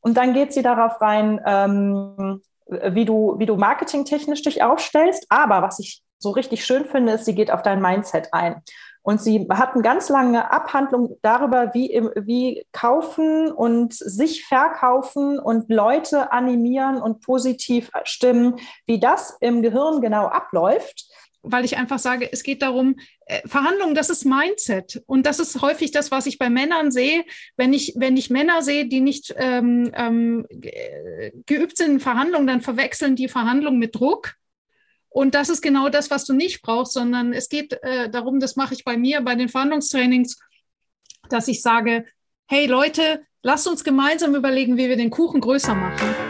Und dann geht sie darauf rein, ähm, wie du, wie du marketingtechnisch dich aufstellst. Aber was ich so richtig schön finde, ist, sie geht auf dein Mindset ein. Und sie hat eine ganz lange Abhandlung darüber, wie, wie kaufen und sich verkaufen und Leute animieren und positiv stimmen, wie das im Gehirn genau abläuft weil ich einfach sage, es geht darum, äh, Verhandlungen, das ist Mindset. Und das ist häufig das, was ich bei Männern sehe. Wenn ich, wenn ich Männer sehe, die nicht ähm, ähm, geübt sind in Verhandlungen, dann verwechseln die Verhandlungen mit Druck. Und das ist genau das, was du nicht brauchst, sondern es geht äh, darum, das mache ich bei mir, bei den Verhandlungstrainings, dass ich sage, hey Leute, lasst uns gemeinsam überlegen, wie wir den Kuchen größer machen.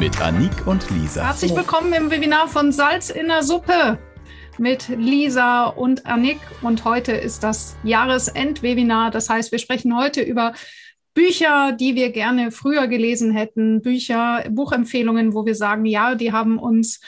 Mit Anik und Lisa. Herzlich willkommen im Webinar von Salz in der Suppe mit Lisa und Anik. Und heute ist das Jahresendwebinar. Das heißt, wir sprechen heute über Bücher, die wir gerne früher gelesen hätten, Bücher, Buchempfehlungen, wo wir sagen, ja, die haben uns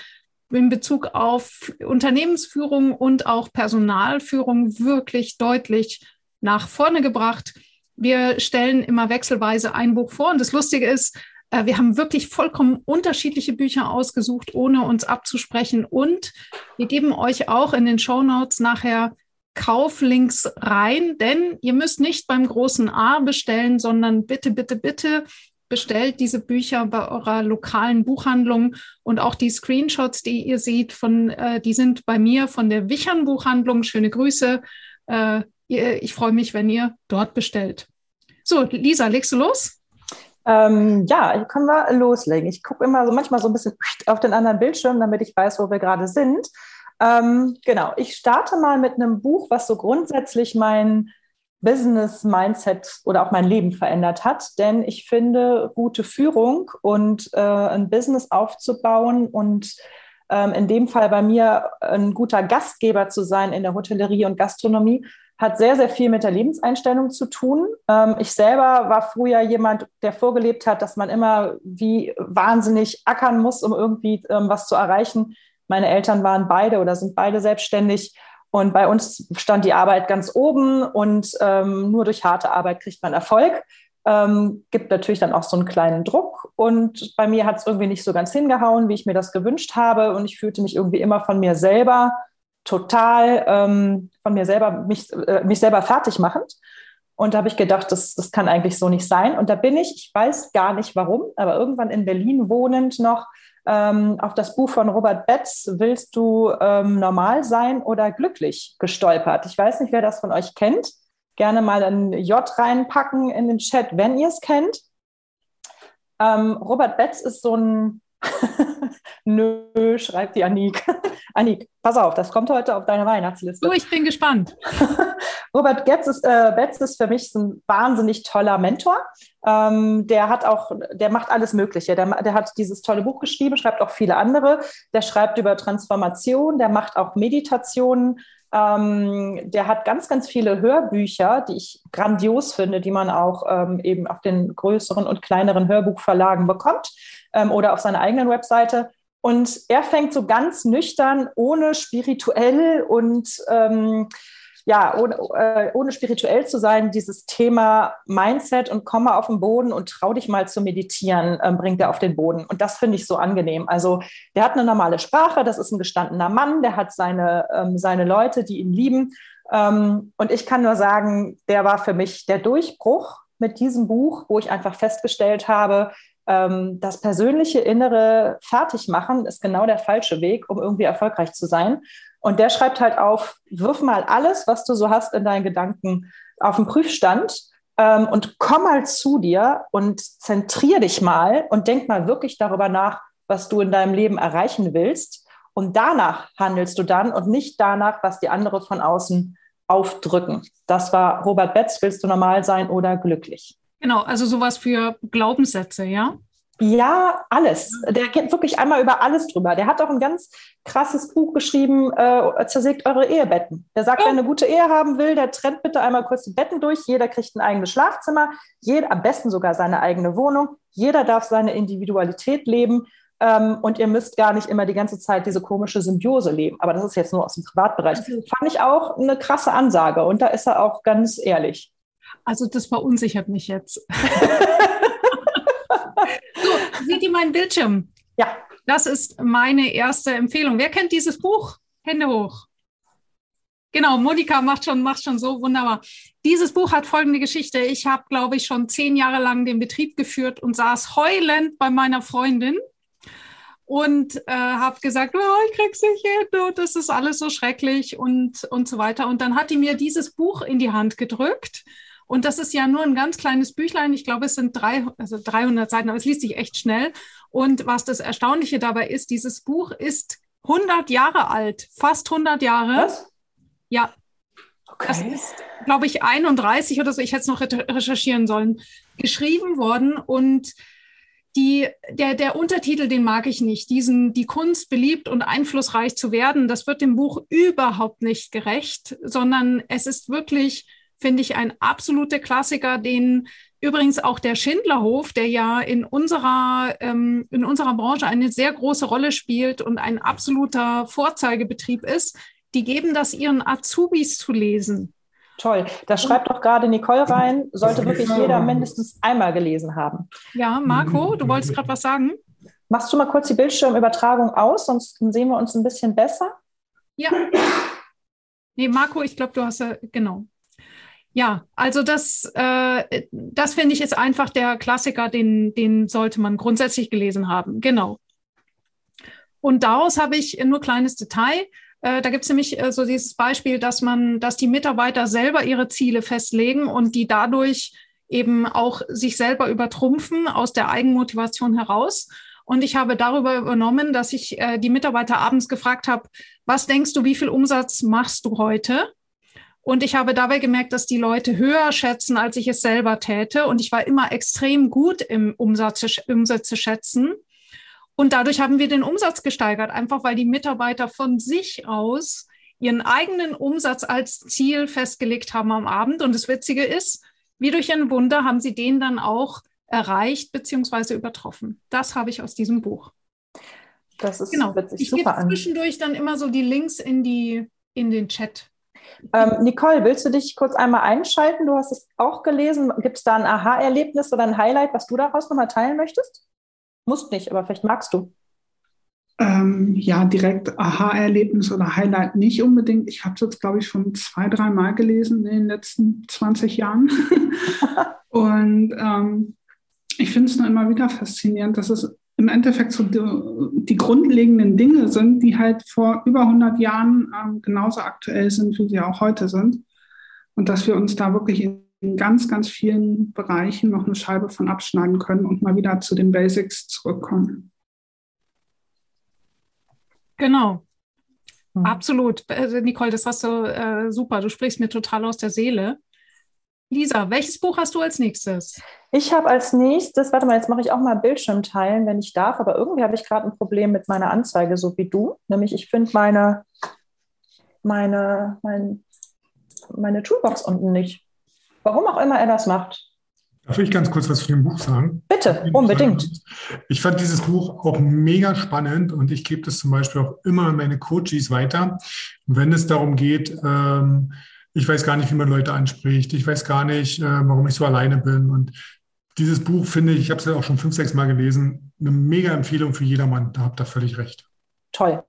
in Bezug auf Unternehmensführung und auch Personalführung wirklich deutlich nach vorne gebracht. Wir stellen immer wechselweise ein Buch vor und das Lustige ist, wir haben wirklich vollkommen unterschiedliche Bücher ausgesucht, ohne uns abzusprechen und wir geben euch auch in den Show Notes nachher Kauflinks rein, denn ihr müsst nicht beim großen A bestellen, sondern bitte, bitte, bitte bestellt diese Bücher bei eurer lokalen Buchhandlung und auch die Screenshots, die ihr seht, von, äh, die sind bei mir von der Wichern Buchhandlung. Schöne Grüße. Äh, ich freue mich, wenn ihr dort bestellt. So, Lisa, legst du los? Ähm, ja, können wir loslegen. Ich gucke immer so manchmal so ein bisschen auf den anderen Bildschirm, damit ich weiß, wo wir gerade sind. Ähm, genau, ich starte mal mit einem Buch, was so grundsätzlich mein Business-Mindset oder auch mein Leben verändert hat. Denn ich finde, gute Führung und äh, ein Business aufzubauen und ähm, in dem Fall bei mir ein guter Gastgeber zu sein in der Hotellerie und Gastronomie, hat sehr, sehr viel mit der Lebenseinstellung zu tun. Ähm, ich selber war früher jemand, der vorgelebt hat, dass man immer wie wahnsinnig ackern muss, um irgendwie ähm, was zu erreichen. Meine Eltern waren beide oder sind beide selbstständig und bei uns stand die Arbeit ganz oben und ähm, nur durch harte Arbeit kriegt man Erfolg. Ähm, gibt natürlich dann auch so einen kleinen Druck. Und bei mir hat es irgendwie nicht so ganz hingehauen, wie ich mir das gewünscht habe. Und ich fühlte mich irgendwie immer von mir selber total, ähm, von mir selber, mich, äh, mich selber fertig machend. Und da habe ich gedacht, das, das kann eigentlich so nicht sein. Und da bin ich, ich weiß gar nicht warum, aber irgendwann in Berlin wohnend noch ähm, auf das Buch von Robert Betz, Willst du ähm, normal sein oder glücklich, gestolpert. Ich weiß nicht, wer das von euch kennt. Gerne mal ein J reinpacken in den Chat, wenn ihr es kennt. Ähm, Robert Betz ist so ein Nö, schreibt die Anik. Anik, pass auf, das kommt heute auf deine Weihnachtsliste. Du, ich bin gespannt. Robert Getz ist, äh, Betz ist für mich ein wahnsinnig toller Mentor. Ähm, der hat auch, der macht alles Mögliche. Der, der hat dieses tolle Buch geschrieben, schreibt auch viele andere. Der schreibt über Transformation, der macht auch Meditationen. Ähm, der hat ganz, ganz viele Hörbücher, die ich grandios finde, die man auch ähm, eben auf den größeren und kleineren Hörbuchverlagen bekommt ähm, oder auf seiner eigenen Webseite. Und er fängt so ganz nüchtern, ohne spirituell und ähm, ja, ohne, äh, ohne spirituell zu sein, dieses Thema Mindset und komme auf den Boden und trau dich mal zu meditieren, ähm, bringt er auf den Boden. Und das finde ich so angenehm. Also der hat eine normale Sprache, das ist ein gestandener Mann, der hat seine, ähm, seine Leute, die ihn lieben. Ähm, und ich kann nur sagen, der war für mich der Durchbruch mit diesem Buch, wo ich einfach festgestellt habe, ähm, das persönliche innere Fertigmachen ist genau der falsche Weg, um irgendwie erfolgreich zu sein. Und der schreibt halt auf, wirf mal alles, was du so hast in deinen Gedanken auf den Prüfstand ähm, und komm mal zu dir und zentrier dich mal und denk mal wirklich darüber nach, was du in deinem Leben erreichen willst. Und danach handelst du dann und nicht danach, was die andere von außen aufdrücken. Das war Robert Betz, willst du normal sein oder glücklich? Genau, also sowas für Glaubenssätze, ja? Ja, alles. Der geht wirklich einmal über alles drüber. Der hat auch ein ganz krasses Buch geschrieben, äh, zersägt eure Ehebetten. Der sagt, oh. wer eine gute Ehe haben will, der trennt bitte einmal kurz die Betten durch. Jeder kriegt ein eigenes Schlafzimmer, jeder, am besten sogar seine eigene Wohnung. Jeder darf seine Individualität leben. Ähm, und ihr müsst gar nicht immer die ganze Zeit diese komische Symbiose leben. Aber das ist jetzt nur aus dem Privatbereich. Also, Fand ich auch eine krasse Ansage. Und da ist er auch ganz ehrlich. Also das verunsichert mich jetzt. seht ihr meinen Bildschirm? Ja. Das ist meine erste Empfehlung. Wer kennt dieses Buch? Hände hoch. Genau, Monika macht schon, macht schon so wunderbar. Dieses Buch hat folgende Geschichte. Ich habe, glaube ich, schon zehn Jahre lang den Betrieb geführt und saß heulend bei meiner Freundin und äh, habe gesagt, oh, ich krieg's nicht hin und das ist alles so schrecklich und, und so weiter. Und dann hat die mir dieses Buch in die Hand gedrückt und das ist ja nur ein ganz kleines Büchlein. Ich glaube, es sind drei, also 300 Seiten, aber es liest sich echt schnell. Und was das Erstaunliche dabei ist, dieses Buch ist 100 Jahre alt, fast 100 Jahre. Was? Ja. Okay. Das ist, glaube ich, 31 oder so. Ich hätte es noch recherchieren sollen. Geschrieben worden und die, der, der Untertitel, den mag ich nicht. Diesen, die Kunst beliebt und einflussreich zu werden, das wird dem Buch überhaupt nicht gerecht, sondern es ist wirklich finde ich ein absoluter Klassiker, den übrigens auch der Schindlerhof, der ja in unserer, ähm, in unserer Branche eine sehr große Rolle spielt und ein absoluter Vorzeigebetrieb ist, die geben das ihren Azubis zu lesen. Toll. Da schreibt doch gerade Nicole rein, sollte wirklich jeder mindestens einmal gelesen haben. Ja, Marco, du wolltest gerade was sagen? Machst du mal kurz die Bildschirmübertragung aus, sonst sehen wir uns ein bisschen besser. Ja. Nee, Marco, ich glaube, du hast ja, genau. Ja, also das, äh, das finde ich jetzt einfach der Klassiker, den, den sollte man grundsätzlich gelesen haben. Genau. Und daraus habe ich nur kleines Detail. Äh, da gibt es nämlich äh, so dieses Beispiel, dass man, dass die Mitarbeiter selber ihre Ziele festlegen und die dadurch eben auch sich selber übertrumpfen aus der Eigenmotivation heraus. Und ich habe darüber übernommen, dass ich äh, die Mitarbeiter abends gefragt habe, was denkst du, wie viel Umsatz machst du heute? Und ich habe dabei gemerkt, dass die Leute höher schätzen, als ich es selber täte. Und ich war immer extrem gut im Umsatz, Umsätze schätzen. Und dadurch haben wir den Umsatz gesteigert, einfach weil die Mitarbeiter von sich aus ihren eigenen Umsatz als Ziel festgelegt haben am Abend. Und das Witzige ist, wie durch ein Wunder haben sie den dann auch erreicht bzw. übertroffen. Das habe ich aus diesem Buch. Das ist genau. witzig. Ich gebe zwischendurch dann immer so die Links in, die, in den Chat. Ähm, Nicole, willst du dich kurz einmal einschalten? Du hast es auch gelesen. Gibt es da ein Aha-Erlebnis oder ein Highlight, was du daraus nochmal teilen möchtest? Musst nicht, aber vielleicht magst du. Ähm, ja, direkt Aha-Erlebnis oder Highlight nicht unbedingt. Ich habe es jetzt, glaube ich, schon zwei, drei Mal gelesen in den letzten 20 Jahren. Und ähm, ich finde es nur immer wieder faszinierend, dass es im Endeffekt so die, die, grundlegenden Dinge sind, die halt vor über 100 Jahren ähm, genauso aktuell sind, wie sie auch heute sind. Und dass wir uns da wirklich in ganz, ganz vielen Bereichen noch eine Scheibe von abschneiden können und mal wieder zu den Basics zurückkommen. Genau. Mhm. Absolut. Also Nicole, das hast du äh, super. Du sprichst mir total aus der Seele. Lisa, welches Buch hast du als nächstes? Ich habe als nächstes, warte mal, jetzt mache ich auch mal Bildschirm teilen, wenn ich darf, aber irgendwie habe ich gerade ein Problem mit meiner Anzeige, so wie du. Nämlich, ich finde meine, meine, mein, meine Toolbox unten nicht. Warum auch immer er das macht. Darf ich ganz kurz was zu dem Buch sagen? Bitte, unbedingt. Ich fand dieses Buch auch mega spannend und ich gebe das zum Beispiel auch immer an meine Coaches weiter. wenn es darum geht, ähm, ich weiß gar nicht, wie man Leute anspricht, ich weiß gar nicht, äh, warum ich so alleine bin. Und dieses Buch finde ich, ich habe es ja auch schon fünf, sechs Mal gelesen, eine mega Empfehlung für jedermann. Da habt ihr völlig recht. Toll.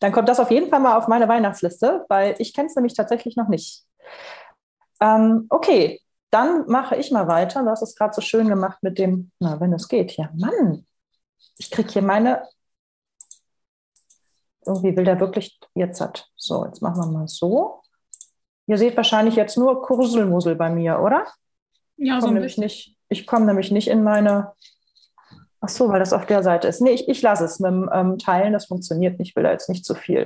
Dann kommt das auf jeden Fall mal auf meine Weihnachtsliste, weil ich kenne es nämlich tatsächlich noch nicht. Ähm, okay, dann mache ich mal weiter. Du hast es gerade so schön gemacht mit dem, na, wenn es geht. Ja, Mann, ich kriege hier meine. Irgendwie will der wirklich jetzt hat. So, jetzt machen wir mal so. Ihr seht wahrscheinlich jetzt nur Kurselmusel bei mir, oder? Ja, so nämlich nicht. Ich komme nämlich nicht in meine. Ach so, weil das auf der Seite ist. Nee, ich, ich lasse es mit dem ähm, Teilen. Das funktioniert nicht. Ich will da jetzt nicht zu viel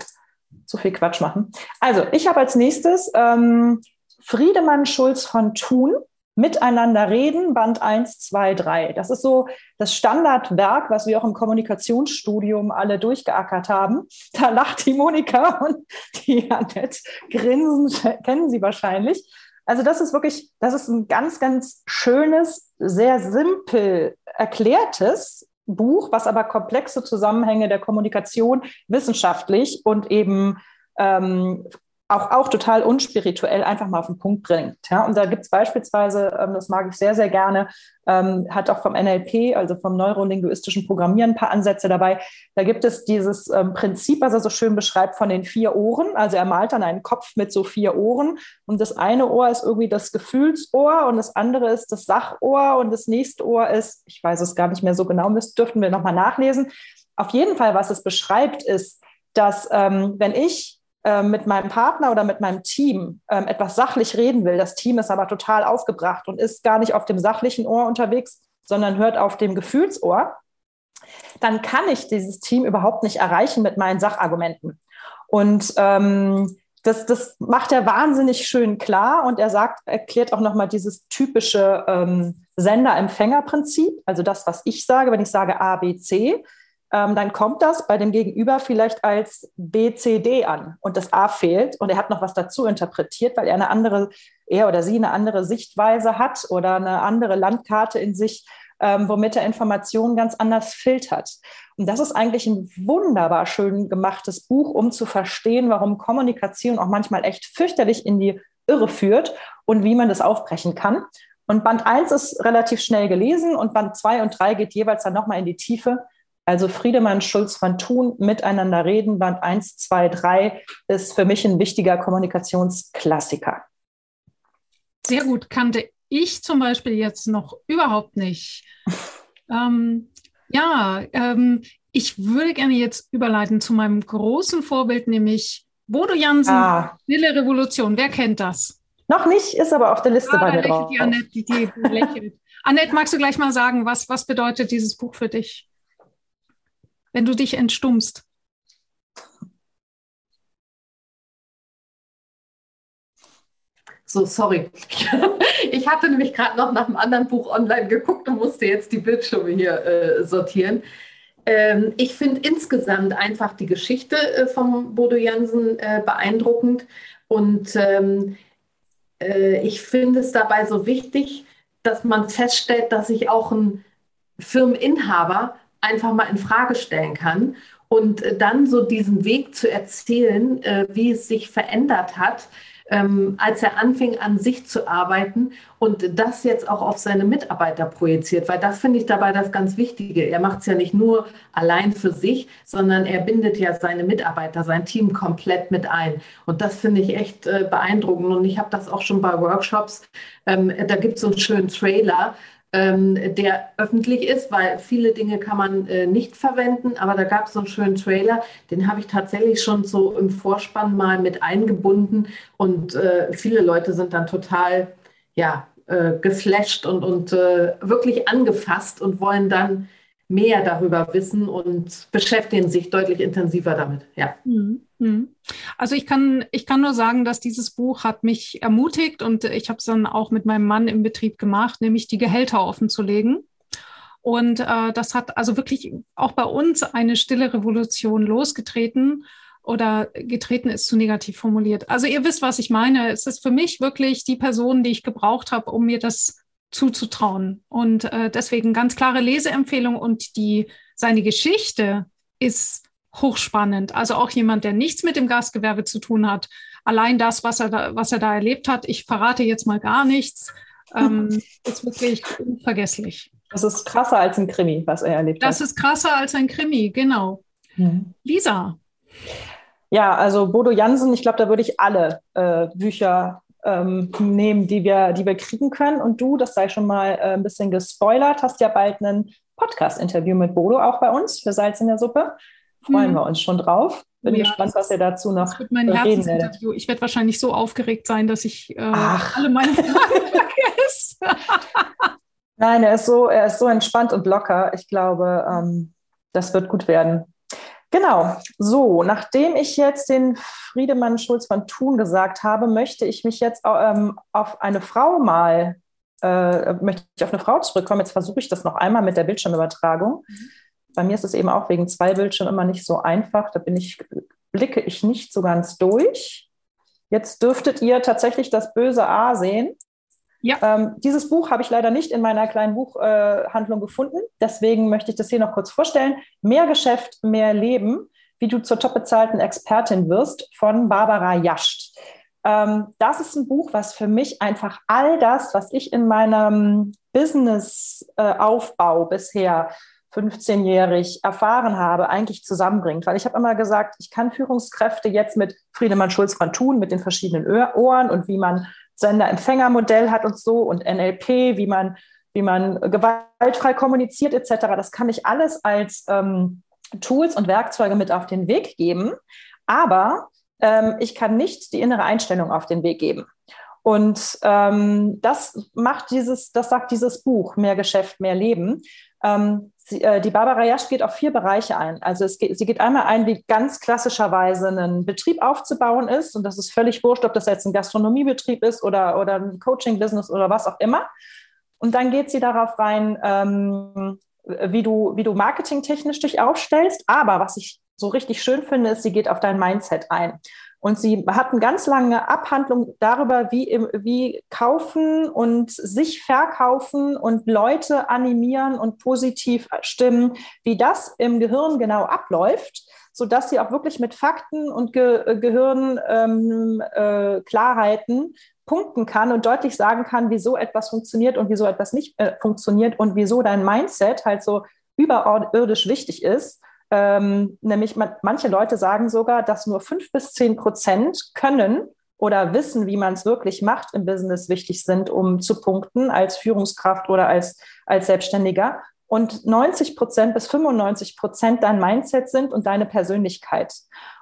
zu viel Quatsch machen. Also, ich habe als nächstes ähm, Friedemann Schulz von Thun. Miteinander reden, Band 1, 2, 3. Das ist so das Standardwerk, was wir auch im Kommunikationsstudium alle durchgeackert haben. Da lacht die Monika und die Annette grinsen, kennen Sie wahrscheinlich. Also das ist wirklich, das ist ein ganz, ganz schönes, sehr simpel erklärtes Buch, was aber komplexe Zusammenhänge der Kommunikation wissenschaftlich und eben ähm, auch, auch total unspirituell einfach mal auf den Punkt bringt. Ja? Und da gibt es beispielsweise, ähm, das mag ich sehr, sehr gerne, ähm, hat auch vom NLP, also vom neurolinguistischen Programmieren, ein paar Ansätze dabei. Da gibt es dieses ähm, Prinzip, was er so schön beschreibt, von den vier Ohren. Also er malt dann einen Kopf mit so vier Ohren. Und das eine Ohr ist irgendwie das Gefühlsohr und das andere ist das Sachohr und das nächste Ohr ist, ich weiß es gar nicht mehr so genau, müsst, dürften wir nochmal nachlesen. Auf jeden Fall, was es beschreibt, ist, dass ähm, wenn ich mit meinem Partner oder mit meinem Team ähm, etwas sachlich reden will, das Team ist aber total aufgebracht und ist gar nicht auf dem sachlichen Ohr unterwegs, sondern hört auf dem Gefühlsohr, dann kann ich dieses Team überhaupt nicht erreichen mit meinen Sachargumenten. Und ähm, das, das macht er wahnsinnig schön klar und er sagt, erklärt auch nochmal dieses typische ähm, Sender-Empfänger-Prinzip, also das, was ich sage, wenn ich sage A, B, C, ähm, dann kommt das bei dem Gegenüber vielleicht als BCD an und das A fehlt und er hat noch was dazu interpretiert, weil er eine andere, er oder sie eine andere Sichtweise hat oder eine andere Landkarte in sich, ähm, womit er Informationen ganz anders filtert. Und das ist eigentlich ein wunderbar schön gemachtes Buch, um zu verstehen, warum Kommunikation auch manchmal echt fürchterlich in die Irre führt und wie man das aufbrechen kann. Und Band 1 ist relativ schnell gelesen und Band 2 und 3 geht jeweils dann nochmal in die Tiefe. Also Friedemann Schulz von Thun, Miteinander reden, Band 1, 2, 3 ist für mich ein wichtiger Kommunikationsklassiker. Sehr gut, kannte ich zum Beispiel jetzt noch überhaupt nicht. ähm, ja, ähm, ich würde gerne jetzt überleiten zu meinem großen Vorbild, nämlich Bodo Jansen, ah. Stille Revolution. Wer kennt das? Noch nicht, ist aber auf der Liste ah, bei mir drauf. Die Annette, die, die lächelt. Annette, magst du gleich mal sagen, was, was bedeutet dieses Buch für dich? Wenn du dich entstummst? So, sorry. Ich hatte nämlich gerade noch nach einem anderen Buch online geguckt und musste jetzt die Bildschirme hier äh, sortieren. Ähm, ich finde insgesamt einfach die Geschichte äh, vom Bodo Jansen äh, beeindruckend und ähm, äh, ich finde es dabei so wichtig, dass man feststellt, dass sich auch ein Firmeninhaber einfach mal in Frage stellen kann und äh, dann so diesen Weg zu erzählen, äh, wie es sich verändert hat, ähm, als er anfing an sich zu arbeiten und das jetzt auch auf seine Mitarbeiter projiziert, weil das finde ich dabei das ganz Wichtige. Er macht es ja nicht nur allein für sich, sondern er bindet ja seine Mitarbeiter, sein Team komplett mit ein. Und das finde ich echt äh, beeindruckend. Und ich habe das auch schon bei Workshops. Ähm, da gibt es so einen schönen Trailer, ähm, der öffentlich ist, weil viele Dinge kann man äh, nicht verwenden. Aber da gab es so einen schönen Trailer, den habe ich tatsächlich schon so im Vorspann mal mit eingebunden. Und äh, viele Leute sind dann total ja, äh, geflasht und, und äh, wirklich angefasst und wollen dann mehr darüber wissen und beschäftigen sich deutlich intensiver damit. Ja. Mhm. Mhm. Also ich kann, ich kann nur sagen, dass dieses Buch hat mich ermutigt und ich habe es dann auch mit meinem Mann im Betrieb gemacht, nämlich die Gehälter offenzulegen. Und äh, das hat also wirklich auch bei uns eine stille Revolution losgetreten oder getreten ist zu negativ formuliert. Also ihr wisst, was ich meine. Es ist für mich wirklich die Person, die ich gebraucht habe, um mir das zuzutrauen. Und äh, deswegen ganz klare Leseempfehlung und die seine Geschichte ist hochspannend. Also auch jemand, der nichts mit dem Gastgewerbe zu tun hat. Allein das, was er da, was er da erlebt hat, ich verrate jetzt mal gar nichts, ähm, ist wirklich unvergesslich. Das ist krasser als ein Krimi, was er erlebt das hat. Das ist krasser als ein Krimi, genau. Mhm. Lisa. Ja, also Bodo Jansen, ich glaube, da würde ich alle äh, Bücher ähm, nehmen, die wir, die wir kriegen können. Und du, das sei schon mal äh, ein bisschen gespoilert, hast ja bald ein Podcast-Interview mit Bodo auch bei uns für Salz in der Suppe. Freuen mhm. wir uns schon drauf. Bin ja, gespannt, was ihr dazu noch das wird mein Herzensinterview. Ich werde wahrscheinlich so aufgeregt sein, dass ich äh, alle meine Fragen vergesse. Nein, er ist, so, er ist so entspannt und locker. Ich glaube, ähm, das wird gut werden. Genau. So, nachdem ich jetzt den Friedemann Schulz von Thun gesagt habe, möchte ich mich jetzt ähm, auf eine Frau mal, äh, möchte ich auf eine Frau zurückkommen. Jetzt versuche ich das noch einmal mit der Bildschirmübertragung. Mhm. Bei mir ist es eben auch wegen zwei Bildschirmen immer nicht so einfach. Da bin ich, blicke ich nicht so ganz durch. Jetzt dürftet ihr tatsächlich das böse A sehen. Ja. Ähm, dieses Buch habe ich leider nicht in meiner kleinen Buchhandlung äh, gefunden. Deswegen möchte ich das hier noch kurz vorstellen. Mehr Geschäft, mehr Leben, wie du zur top bezahlten Expertin wirst von Barbara Jascht. Ähm, das ist ein Buch, was für mich einfach all das, was ich in meinem Business-Aufbau äh, bisher 15-jährig erfahren habe, eigentlich zusammenbringt. Weil ich habe immer gesagt, ich kann Führungskräfte jetzt mit Friedemann Schulz von Thun, mit den verschiedenen Ohren und wie man Sender-Empfänger-Modell hat und so und NLP, wie man, wie man gewaltfrei kommuniziert etc. Das kann ich alles als ähm, Tools und Werkzeuge mit auf den Weg geben. Aber ähm, ich kann nicht die innere Einstellung auf den Weg geben. Und ähm, das macht dieses, das sagt dieses Buch, mehr Geschäft, mehr Leben. Ähm, sie, äh, die Barbara Jasch geht auf vier Bereiche ein. Also geht, sie geht einmal ein, wie ganz klassischerweise ein Betrieb aufzubauen ist. Und das ist völlig wurscht, ob das jetzt ein Gastronomiebetrieb ist oder, oder ein Coaching-Business oder was auch immer. Und dann geht sie darauf rein, ähm, wie du, wie du marketingtechnisch dich aufstellst. Aber was ich so richtig schön finde, ist, sie geht auf dein Mindset ein. Und sie hat eine ganz lange Abhandlung darüber, wie, wie kaufen und sich verkaufen und Leute animieren und positiv stimmen, wie das im Gehirn genau abläuft, sodass sie auch wirklich mit Fakten und Ge Gehirnklarheiten ähm, äh, punkten kann und deutlich sagen kann, wieso etwas funktioniert und wieso etwas nicht äh, funktioniert und wieso dein Mindset halt so überirdisch wichtig ist ähm, nämlich man, manche Leute sagen sogar, dass nur fünf bis zehn Prozent können oder wissen, wie man es wirklich macht im Business wichtig sind, um zu punkten als Führungskraft oder als, als Selbstständiger. Und 90 Prozent bis 95 Prozent dein Mindset sind und deine Persönlichkeit.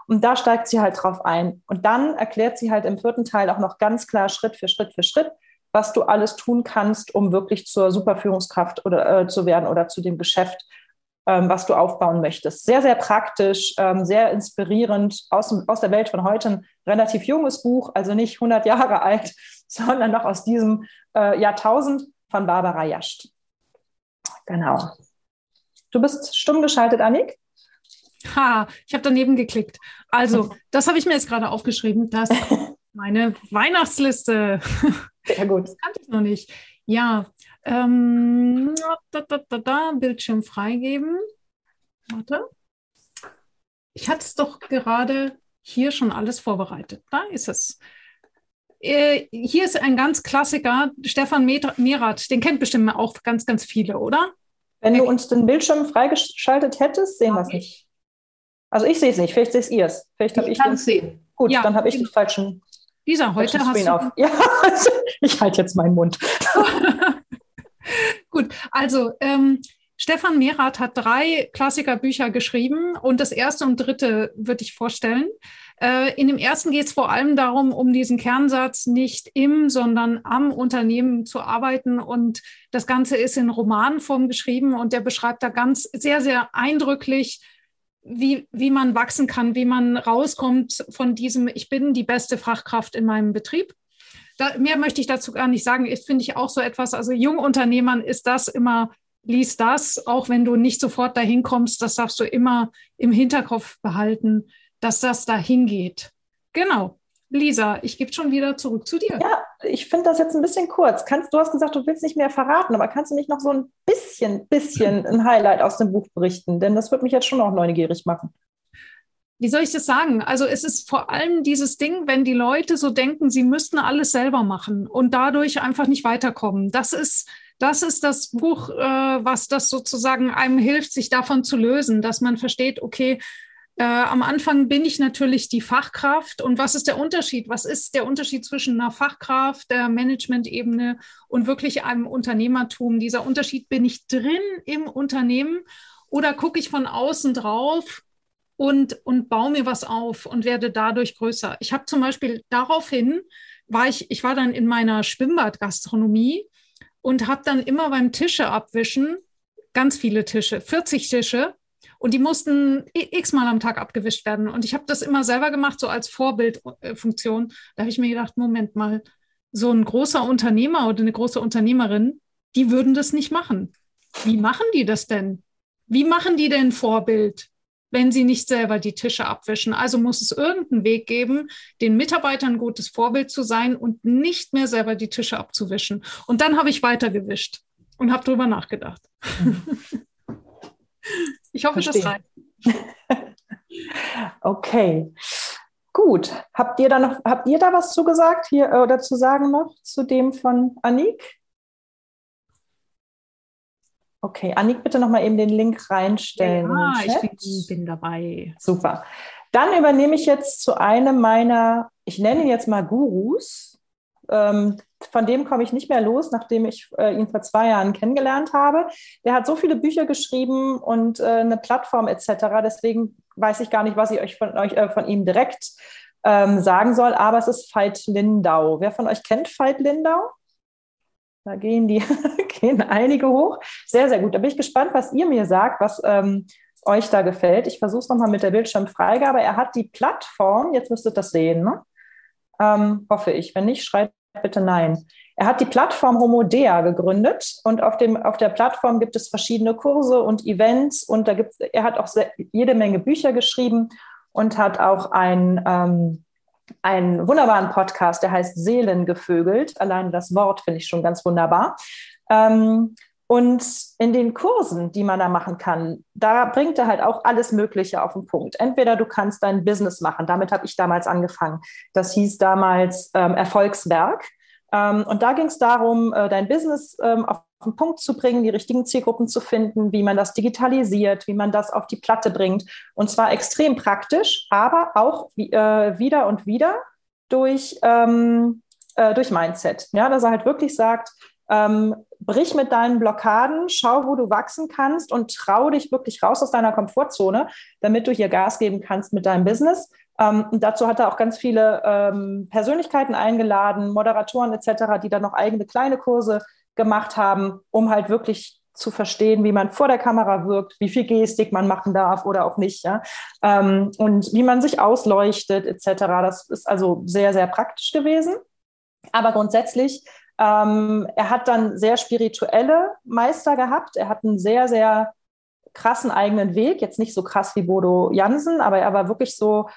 Und da steigt sie halt drauf ein. Und dann erklärt sie halt im vierten Teil auch noch ganz klar Schritt für Schritt für Schritt, was du alles tun kannst, um wirklich zur Superführungskraft oder äh, zu werden oder zu dem Geschäft, was du aufbauen möchtest. Sehr, sehr praktisch, ähm, sehr inspirierend, aus, aus der Welt von heute. Ein relativ junges Buch, also nicht 100 Jahre alt, sondern noch aus diesem äh, Jahrtausend von Barbara Jascht. Genau. Du bist stumm geschaltet, Annik? Ha, ich habe daneben geklickt. Also, das habe ich mir jetzt gerade aufgeschrieben. Das meine Weihnachtsliste. Sehr gut. Das kannte ich noch nicht. Ja, ähm, da, da, da, da, Bildschirm freigeben. Warte. Ich hatte es doch gerade hier schon alles vorbereitet. Da ist es. Äh, hier ist ein ganz Klassiker, Stefan Merath. Den kennt bestimmt auch ganz, ganz viele, oder? Wenn du uns den Bildschirm freigeschaltet hättest, sehen wir es nicht. Also ich sehe es nicht, vielleicht seht ihr es. Vielleicht habe ich, ich kann es sehen. Gut, ja, dann habe ich den falschen. Dieser heute hast du. Auf. Ja, ich halte jetzt meinen Mund. Gut, also ähm, Stefan Merath hat drei Klassikerbücher geschrieben und das erste und dritte würde ich vorstellen. Äh, in dem ersten geht es vor allem darum, um diesen Kernsatz nicht im, sondern am Unternehmen zu arbeiten. Und das Ganze ist in Romanform geschrieben und der beschreibt da ganz sehr, sehr eindrücklich, wie, wie man wachsen kann, wie man rauskommt von diesem, ich bin die beste Fachkraft in meinem Betrieb da, mehr möchte ich dazu gar nicht sagen. Ist, finde ich auch so etwas, also Jungunternehmern ist das immer, lies das, auch wenn du nicht sofort dahin kommst, das darfst du immer im Hinterkopf behalten, dass das dahin geht. Genau. Lisa, ich gebe schon wieder zurück zu dir. Ja, ich finde das jetzt ein bisschen kurz. Kannst, du hast gesagt, du willst nicht mehr verraten, aber kannst du nicht noch so ein bisschen, bisschen ein Highlight aus dem Buch berichten? Denn das würde mich jetzt schon auch neugierig machen wie soll ich das sagen? Also es ist vor allem dieses Ding, wenn die Leute so denken, sie müssten alles selber machen und dadurch einfach nicht weiterkommen. Das ist das ist das Buch, äh, was das sozusagen einem hilft, sich davon zu lösen, dass man versteht, okay, äh, am Anfang bin ich natürlich die Fachkraft und was ist der Unterschied? Was ist der Unterschied zwischen einer Fachkraft, der Management-Ebene und wirklich einem Unternehmertum? Dieser Unterschied, bin ich drin im Unternehmen oder gucke ich von außen drauf und, und baue mir was auf und werde dadurch größer. Ich habe zum Beispiel daraufhin, war ich, ich war dann in meiner Schwimmbadgastronomie und habe dann immer beim Tische abwischen, ganz viele Tische, 40 Tische, Und die mussten x-mal am Tag abgewischt werden. Und ich habe das immer selber gemacht, so als Vorbildfunktion. Da habe ich mir gedacht, Moment mal, so ein großer Unternehmer oder eine große Unternehmerin, die würden das nicht machen. Wie machen die das denn? Wie machen die denn Vorbild, wenn sie nicht selber die Tische abwischen? Also muss es irgendeinen Weg geben, den Mitarbeitern ein gutes Vorbild zu sein und nicht mehr selber die Tische abzuwischen. Und dann habe ich weitergewischt und habe darüber nachgedacht. ich hoffe, Verstehe. das reicht. okay. Gut. Habt ihr da noch, habt ihr da was zugesagt hier äh, oder zu sagen noch zu dem von Annik? Okay, Annik, bitte noch mal eben den Link reinstellen. Ja, ich bin, bin, dabei. Super. Dann übernehme ich jetzt zu einem meiner, ich nenne ihn jetzt mal Gurus. Ähm, von dem komme ich nicht mehr los, nachdem ich äh, ihn vor zwei Jahren kennengelernt habe. Der hat so viele Bücher geschrieben und äh, eine Plattform etc. Deswegen weiß ich gar nicht, was ich euch von, euch, äh, von ihm direkt ähm, sagen soll. Aber es ist Veit Lindau. Wer von euch kennt Veit Lindau? Da gehen die, gehen einige hoch. Sehr, sehr gut. Da bin ich gespannt, was ihr mir sagt, was ähm, euch da gefällt. Ich versuche es nochmal mit der Bildschirmfreigabe. Er hat die Plattform, jetzt müsstet ihr das sehen, ne? ähm, hoffe ich. Wenn nicht, schreibt bitte nein. Er hat die Plattform Homodea gegründet und auf, dem, auf der Plattform gibt es verschiedene Kurse und Events und da gibt er hat auch sehr, jede Menge Bücher geschrieben und hat auch ein ähm, einen wunderbaren Podcast, der heißt Seelengevögelt. Allein das Wort finde ich schon ganz wunderbar. Ähm, und in den Kursen, die man da machen kann, da bringt er halt auch alles Mögliche auf den Punkt. Entweder du kannst dein Business machen, damit habe ich damals angefangen. Das hieß damals ähm, Erfolgswerk. Ähm, und da ging es darum, äh, dein Business ähm, auf den Punkt zu bringen, die richtigen Zielgruppen zu finden, wie man das digitalisiert, wie man das auf die Platte bringt. Und zwar extrem praktisch, aber auch äh, wieder und wieder durch, ähm, äh, durch Mindset. Ja, dass er halt wirklich sagt, ähm, brich mit deinen Blockaden, schau, wo du wachsen kannst und trau dich wirklich raus aus deiner Komfortzone, damit du hier Gas geben kannst mit deinem Business. Ähm, dazu hat er auch ganz viele ähm, Persönlichkeiten eingeladen, Moderatoren etc., die dann noch eigene kleine Kurse gemacht haben, um halt wirklich zu verstehen, wie man vor der Kamera wirkt, wie viel Gestik man machen darf oder auch nicht, ja, ähm, und wie man sich ausleuchtet etc. Das ist also sehr, sehr praktisch gewesen. Aber grundsätzlich, ähm, er hat dann sehr spirituelle Meister gehabt. Er hat einen sehr, sehr krassen eigenen Weg. Jetzt nicht so krass wie Bodo Jansen, aber er war wirklich so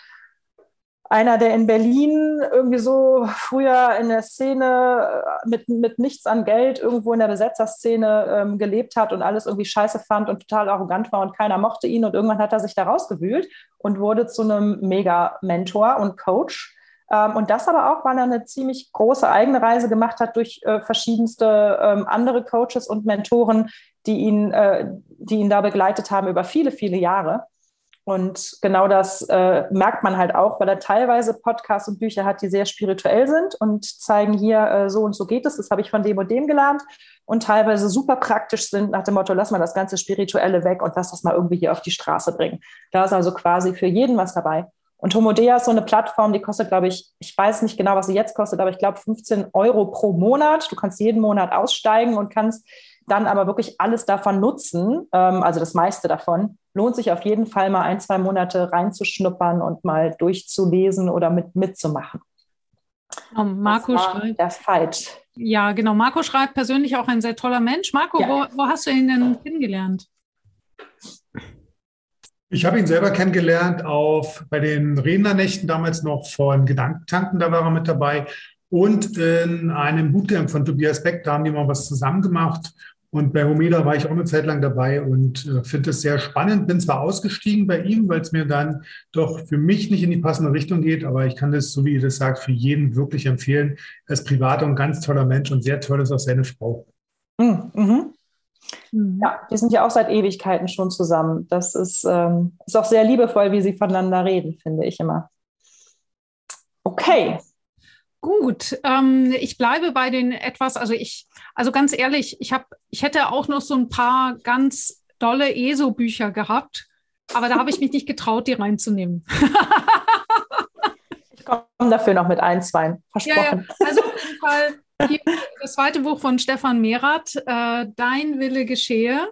einer, der in Berlin irgendwie so früher in der Szene äh, mit, mit nichts an Geld irgendwo in der Besetzerszene ähm, gelebt hat und alles irgendwie scheiße fand und total arrogant war und keiner mochte ihn. Und irgendwann hat er sich da rausgewühlt und wurde zu einem Mega-Mentor und Coach. Ähm, und das aber auch, weil er eine ziemlich große eigene Reise gemacht hat durch äh, verschiedenste ähm, andere Coaches und Mentoren, die ihn, äh, die ihn da begleitet haben über viele, viele Jahre. Und genau das äh, merkt man halt auch, weil er teilweise Podcasts und Bücher hat, die sehr spirituell sind und zeigen hier, äh, so und so geht es, das habe ich von dem und dem gelernt. Und teilweise super praktisch sind nach dem Motto, lass mal das ganze Spirituelle weg und lass das mal irgendwie hier auf die Straße bringen. Da ist also quasi für jeden was dabei. Und Homodea ist so eine Plattform, die kostet, glaube ich, ich weiß nicht genau, was sie jetzt kostet, aber ich glaube 15 Euro pro Monat. Du kannst jeden Monat aussteigen und kannst dann aber wirklich alles davon nutzen, ähm, also das meiste davon, lohnt sich auf jeden Fall mal ein, zwei Monate reinzuschnuppern und mal durchzulesen oder mit, mitzumachen. Genau, Marco schreibt. Der Fight. Ja, genau. Marco schreibt persönlich auch ein sehr toller Mensch. Marco, ja. wo, wo hast du ihn denn kennengelernt? Ich habe ihn selber kennengelernt auf, bei den Rednernächten damals noch von Gedankentanken, da war er mit dabei. Und in einem Bootcamp von Tobias Beck, da haben die mal was zusammen gemacht. Und bei Homeda war ich auch eine Zeit lang dabei und äh, finde es sehr spannend. Bin zwar ausgestiegen bei ihm, weil es mir dann doch für mich nicht in die passende Richtung geht, aber ich kann das, so wie ihr das sagt, für jeden wirklich empfehlen. Er ist privat und ganz toller Mensch und sehr toll ist auch seine Frau. Hm, mhm. Mhm. Ja, die sind ja auch seit Ewigkeiten schon zusammen. Das ist, ähm, ist auch sehr liebevoll, wie sie voneinander reden, finde ich immer. Okay, Gut, ähm, ich bleibe bei den etwas, also ich, also ganz ehrlich, ich habe, ich hätte auch noch so ein paar ganz dolle ESO-Bücher gehabt, aber da habe ich mich nicht getraut, die reinzunehmen. ich komme dafür noch mit ein, zwei, versprochen. Ja, ja. Also auf jeden Fall hier das zweite Buch von Stefan Merath, äh, Dein Wille geschehe.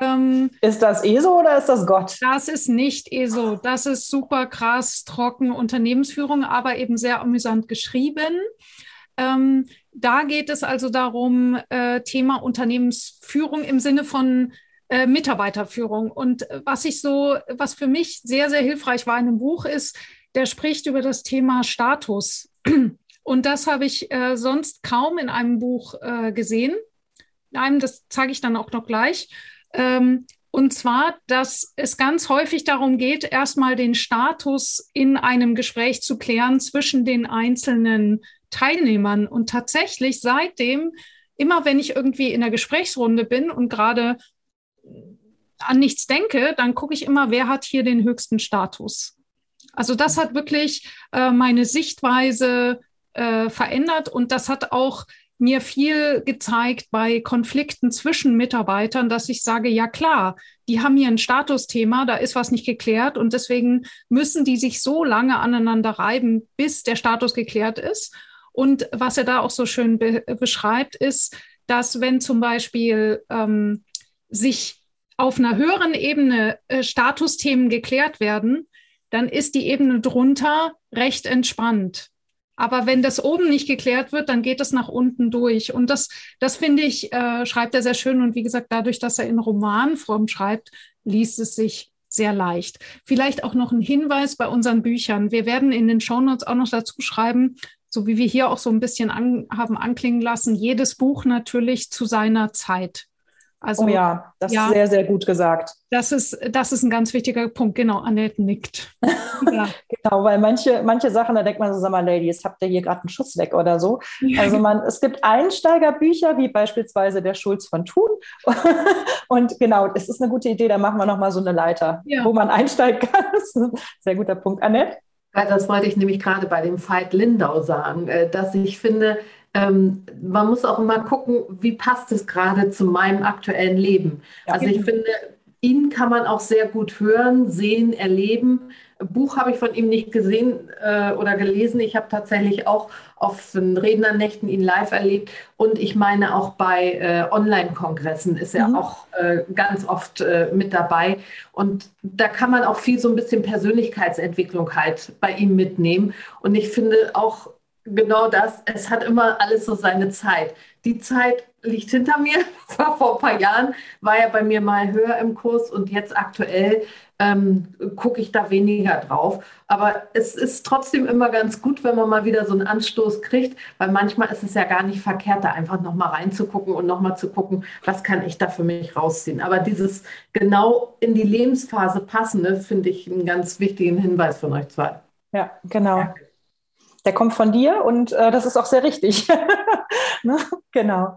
Ähm, ist das ESO oder ist das Gott? Das ist nicht ESO. Das ist super krass, trocken Unternehmensführung, aber eben sehr amüsant geschrieben. Ähm, da geht es also darum, äh, Thema Unternehmensführung im Sinne von äh, Mitarbeiterführung. Und was ich so, was für mich sehr, sehr hilfreich war in dem Buch ist, der spricht über das Thema Status. Und das habe ich äh, sonst kaum in einem Buch äh, gesehen. Nein, das zeige ich dann auch noch gleich. Ähm, und zwar, dass es ganz häufig darum geht, erstmal den Status in einem Gespräch zu klären zwischen den einzelnen Teilnehmern. Und tatsächlich seitdem, immer wenn ich irgendwie in der Gesprächsrunde bin und gerade an nichts denke, dann gucke ich immer, wer hat hier den höchsten Status. Also das hat wirklich äh, meine Sichtweise äh, verändert und das hat auch mir viel gezeigt bei Konflikten zwischen Mitarbeitern, dass ich sage, ja klar, die haben hier ein Statusthema, da ist was nicht geklärt und deswegen müssen die sich so lange aneinander reiben, bis der Status geklärt ist. Und was er da auch so schön be beschreibt, ist, dass wenn zum Beispiel ähm, sich auf einer höheren Ebene äh, Statusthemen geklärt werden, dann ist die Ebene drunter recht entspannt. Aber wenn das oben nicht geklärt wird, dann geht es nach unten durch. Und das, das finde ich, äh, schreibt er sehr schön. Und wie gesagt, dadurch, dass er in Romanform schreibt, liest es sich sehr leicht. Vielleicht auch noch ein Hinweis bei unseren Büchern. Wir werden in den Shownotes auch noch dazu schreiben, so wie wir hier auch so ein bisschen an, haben anklingen lassen, jedes Buch natürlich zu seiner Zeit. Also, oh ja, das ja, ist sehr, sehr gut gesagt. Das ist, das ist ein ganz wichtiger Punkt. Genau, Annette nickt. ja. genau, weil manche, manche Sachen, da denkt man so, sag mal, Ladies, habt ihr hier gerade einen Schuss weg oder so? Also man, es gibt Einsteigerbücher, wie beispielsweise der Schulz von Thun. Und genau, es ist eine gute Idee, da machen wir nochmal so eine Leiter, ja. wo man einsteigen kann. Das ist ein sehr guter Punkt. Annette? Das wollte ich nämlich gerade bei dem Veit Lindau sagen, äh, dass ich finde, ähm, man muss auch immer gucken, wie passt es gerade zu meinem aktuellen Leben. Ja. Also ich finde, ihn kann man auch sehr gut hören, sehen, erleben. Buch habe ich von ihm nicht gesehen äh, oder gelesen. Ich habe tatsächlich auch auf den Rednernächten ihn live erlebt und ich meine auch bei äh, Online-Kongressen ist er mhm. auch äh, ganz oft äh, mit dabei und da kann man auch viel so ein bisschen Persönlichkeitsentwicklung halt bei ihm mitnehmen und ich finde auch genau das. Es hat immer alles so seine Zeit. Die Zeit liegt hinter mir. Das war vor ein paar Jahren, war ja bei mir mal höher im Kurs und jetzt aktuell ähm, gucke ich da weniger drauf. Aber es ist trotzdem immer ganz gut, wenn man mal wieder so einen Anstoß kriegt, weil manchmal ist es ja gar nicht verkehrt, da einfach nochmal reinzugucken und nochmal zu gucken, was kann ich da für mich rausziehen. Aber dieses genau in die Lebensphase passende, finde ich einen ganz wichtigen Hinweis von euch zwei. Ja, genau. Danke der kommt von dir und äh, das ist auch sehr richtig. ne? Genau.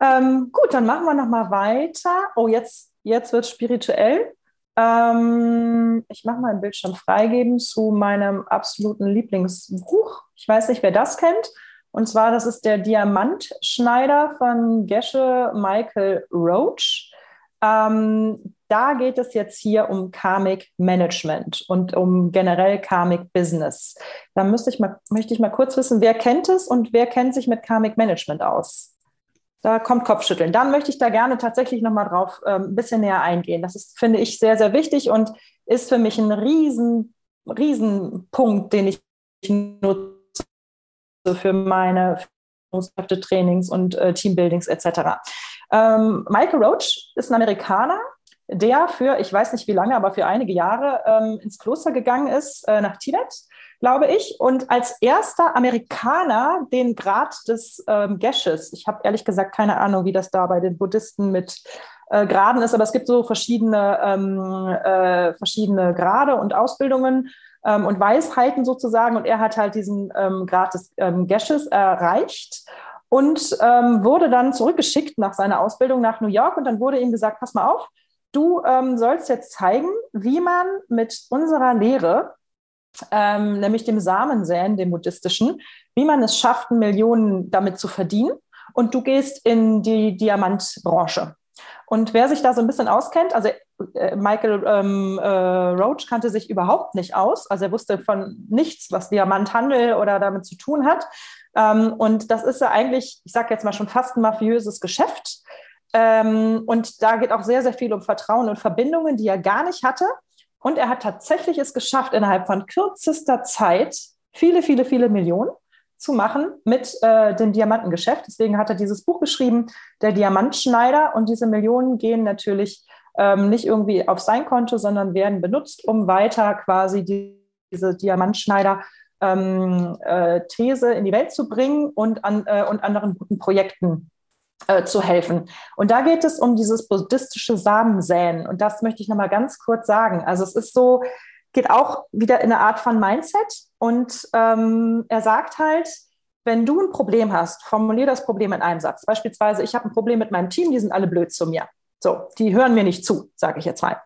Ähm, gut, dann machen wir noch mal weiter. Oh, jetzt, jetzt wird spirituell. Ähm, ich mache mal ein Bildschirm freigeben zu meinem absoluten Lieblingsbuch. Ich weiß nicht, wer das kennt. Und zwar, das ist der Diamantschneider von Gesche Michael Roach. Ähm, da geht es jetzt hier um Karmic Management und um generell Karmic Business. Da müsste ich mal, möchte ich mal kurz wissen, wer kennt es und wer kennt sich mit Karmic Management aus? Da kommt Kopfschütteln. Dann möchte ich da gerne tatsächlich nochmal drauf ähm, ein bisschen näher eingehen. Das ist, finde ich, sehr, sehr wichtig und ist für mich ein riesen, riesen den ich nutze für meine Trainings und äh, Teambuildings etc. Ähm, Michael Roach ist ein Amerikaner, der für, ich weiß nicht wie lange, aber für einige Jahre ähm, ins Kloster gegangen ist, äh, nach Tibet, glaube ich, und als erster Amerikaner den Grad des ähm, Gesches, ich habe ehrlich gesagt keine Ahnung, wie das da bei den Buddhisten mit äh, Graden ist, aber es gibt so verschiedene, ähm, äh, verschiedene Grade und Ausbildungen ähm, und Weisheiten sozusagen, und er hat halt diesen ähm, Grad des ähm, Gesches erreicht und ähm, wurde dann zurückgeschickt nach seiner Ausbildung nach New York und dann wurde ihm gesagt, pass mal auf, Du ähm, sollst jetzt zeigen, wie man mit unserer Lehre, ähm, nämlich dem Samensäen, dem buddhistischen, wie man es schafft, Millionen damit zu verdienen. Und du gehst in die Diamantbranche. Und wer sich da so ein bisschen auskennt, also äh, Michael ähm, äh, Roach kannte sich überhaupt nicht aus, also er wusste von nichts, was Diamanthandel oder damit zu tun hat. Ähm, und das ist ja eigentlich, ich sage jetzt mal schon fast ein mafiöses Geschäft Ähm, und da geht auch sehr, sehr viel um Vertrauen und Verbindungen, die er gar nicht hatte. Und er hat tatsächlich es geschafft, innerhalb von kürzester Zeit viele, viele, viele Millionen zu machen mit äh, dem Diamantengeschäft. Deswegen hat er dieses Buch geschrieben, Der Diamantschneider. Und diese Millionen gehen natürlich ähm, nicht irgendwie auf sein Konto, sondern werden benutzt, um weiter quasi die, diese Diamantschneider ähm, äh, These in die Welt zu bringen und, an, äh, und anderen guten Projekten äh, zu helfen. Und da geht es um dieses buddhistische Samensäen. Und das möchte ich nochmal ganz kurz sagen. Also es ist so, geht auch wieder in eine Art von Mindset. Und ähm, er sagt halt, wenn du ein Problem hast, formulier das Problem in einem Satz. Beispielsweise, ich habe ein Problem mit meinem Team, die sind alle blöd zu mir. So, die hören mir nicht zu, sage ich jetzt mal.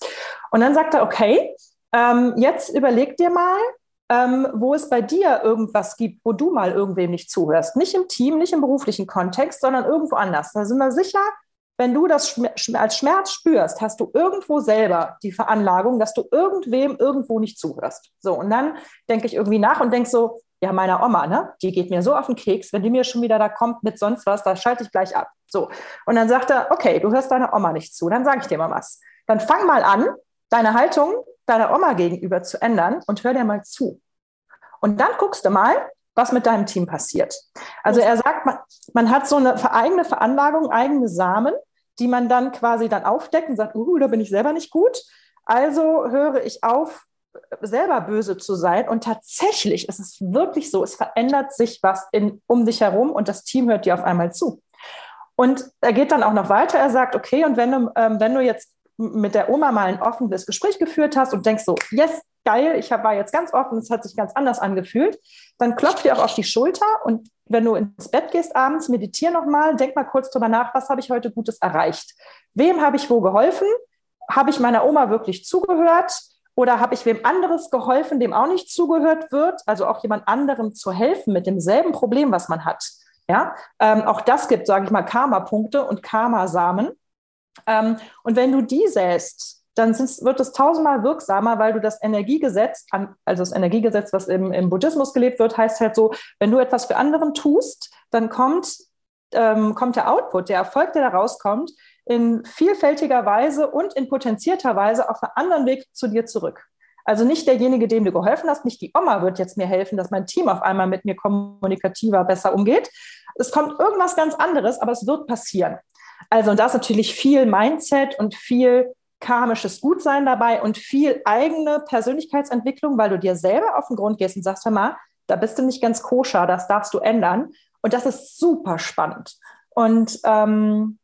Und dann sagt er, okay, ähm, jetzt überleg dir mal, ähm, wo es bei dir irgendwas gibt, wo du mal irgendwem nicht zuhörst. Nicht im Team, nicht im beruflichen Kontext, sondern irgendwo anders. Da sind wir sicher, wenn du das als Schmerz spürst, hast du irgendwo selber die Veranlagung, dass du irgendwem irgendwo nicht zuhörst. So, und dann denke ich irgendwie nach und denke so, ja, meiner Oma, ne, die geht mir so auf den Keks, wenn die mir schon wieder da kommt mit sonst was, da schalte ich gleich ab. So. Und dann sagt er, okay, du hörst deiner Oma nicht zu, dann sage ich dir mal was. Dann fang mal an, deine Haltung deiner Oma gegenüber zu ändern und hör dir mal zu. Und dann guckst du mal, was mit deinem Team passiert. Also er sagt, man, man hat so eine eigene Veranlagung, eigene Samen, die man dann quasi dann aufdeckt und sagt, uh, da bin ich selber nicht gut. Also höre ich auf, selber böse zu sein. Und tatsächlich ist es wirklich so, es verändert sich was in, um dich herum und das Team hört dir auf einmal zu. Und er geht dann auch noch weiter. Er sagt, okay, und wenn du, ähm, wenn du jetzt mit der Oma mal ein offenes Gespräch geführt hast und denkst so, yes, geil, ich war jetzt ganz offen, es hat sich ganz anders angefühlt, dann klopft dir auch auf die Schulter und wenn du ins Bett gehst abends, meditier nochmal, denk mal kurz drüber nach, was habe ich heute Gutes erreicht? Wem habe ich wo geholfen? Habe ich meiner Oma wirklich zugehört? Oder habe ich wem anderes geholfen, dem auch nicht zugehört wird? Also auch jemand anderem zu helfen mit demselben Problem, was man hat. Ja, ähm, auch das gibt, sage ich mal, Karma-Punkte und Karma-Samen. Ähm, und wenn du die säst, dann wird es tausendmal wirksamer, weil du das Energiegesetz, also das Energiegesetz, was im, im Buddhismus gelebt wird, heißt halt so, wenn du etwas für anderen tust, dann kommt, ähm, kommt der Output, der Erfolg, der da rauskommt, in vielfältiger Weise und in potenzierter Weise auf einem anderen Weg zu dir zurück. Also nicht derjenige, dem du geholfen hast, nicht die Oma wird jetzt mir helfen, dass mein Team auf einmal mit mir kommunikativer besser umgeht. Es kommt irgendwas ganz anderes, aber es wird passieren. Also und da ist natürlich viel Mindset und viel karmisches Gutsein dabei und viel eigene Persönlichkeitsentwicklung, weil du dir selber auf den Grund gehst und sagst, hör mal, da bist du nicht ganz koscher, das darfst du ändern. Und das ist super spannend. Und ähm,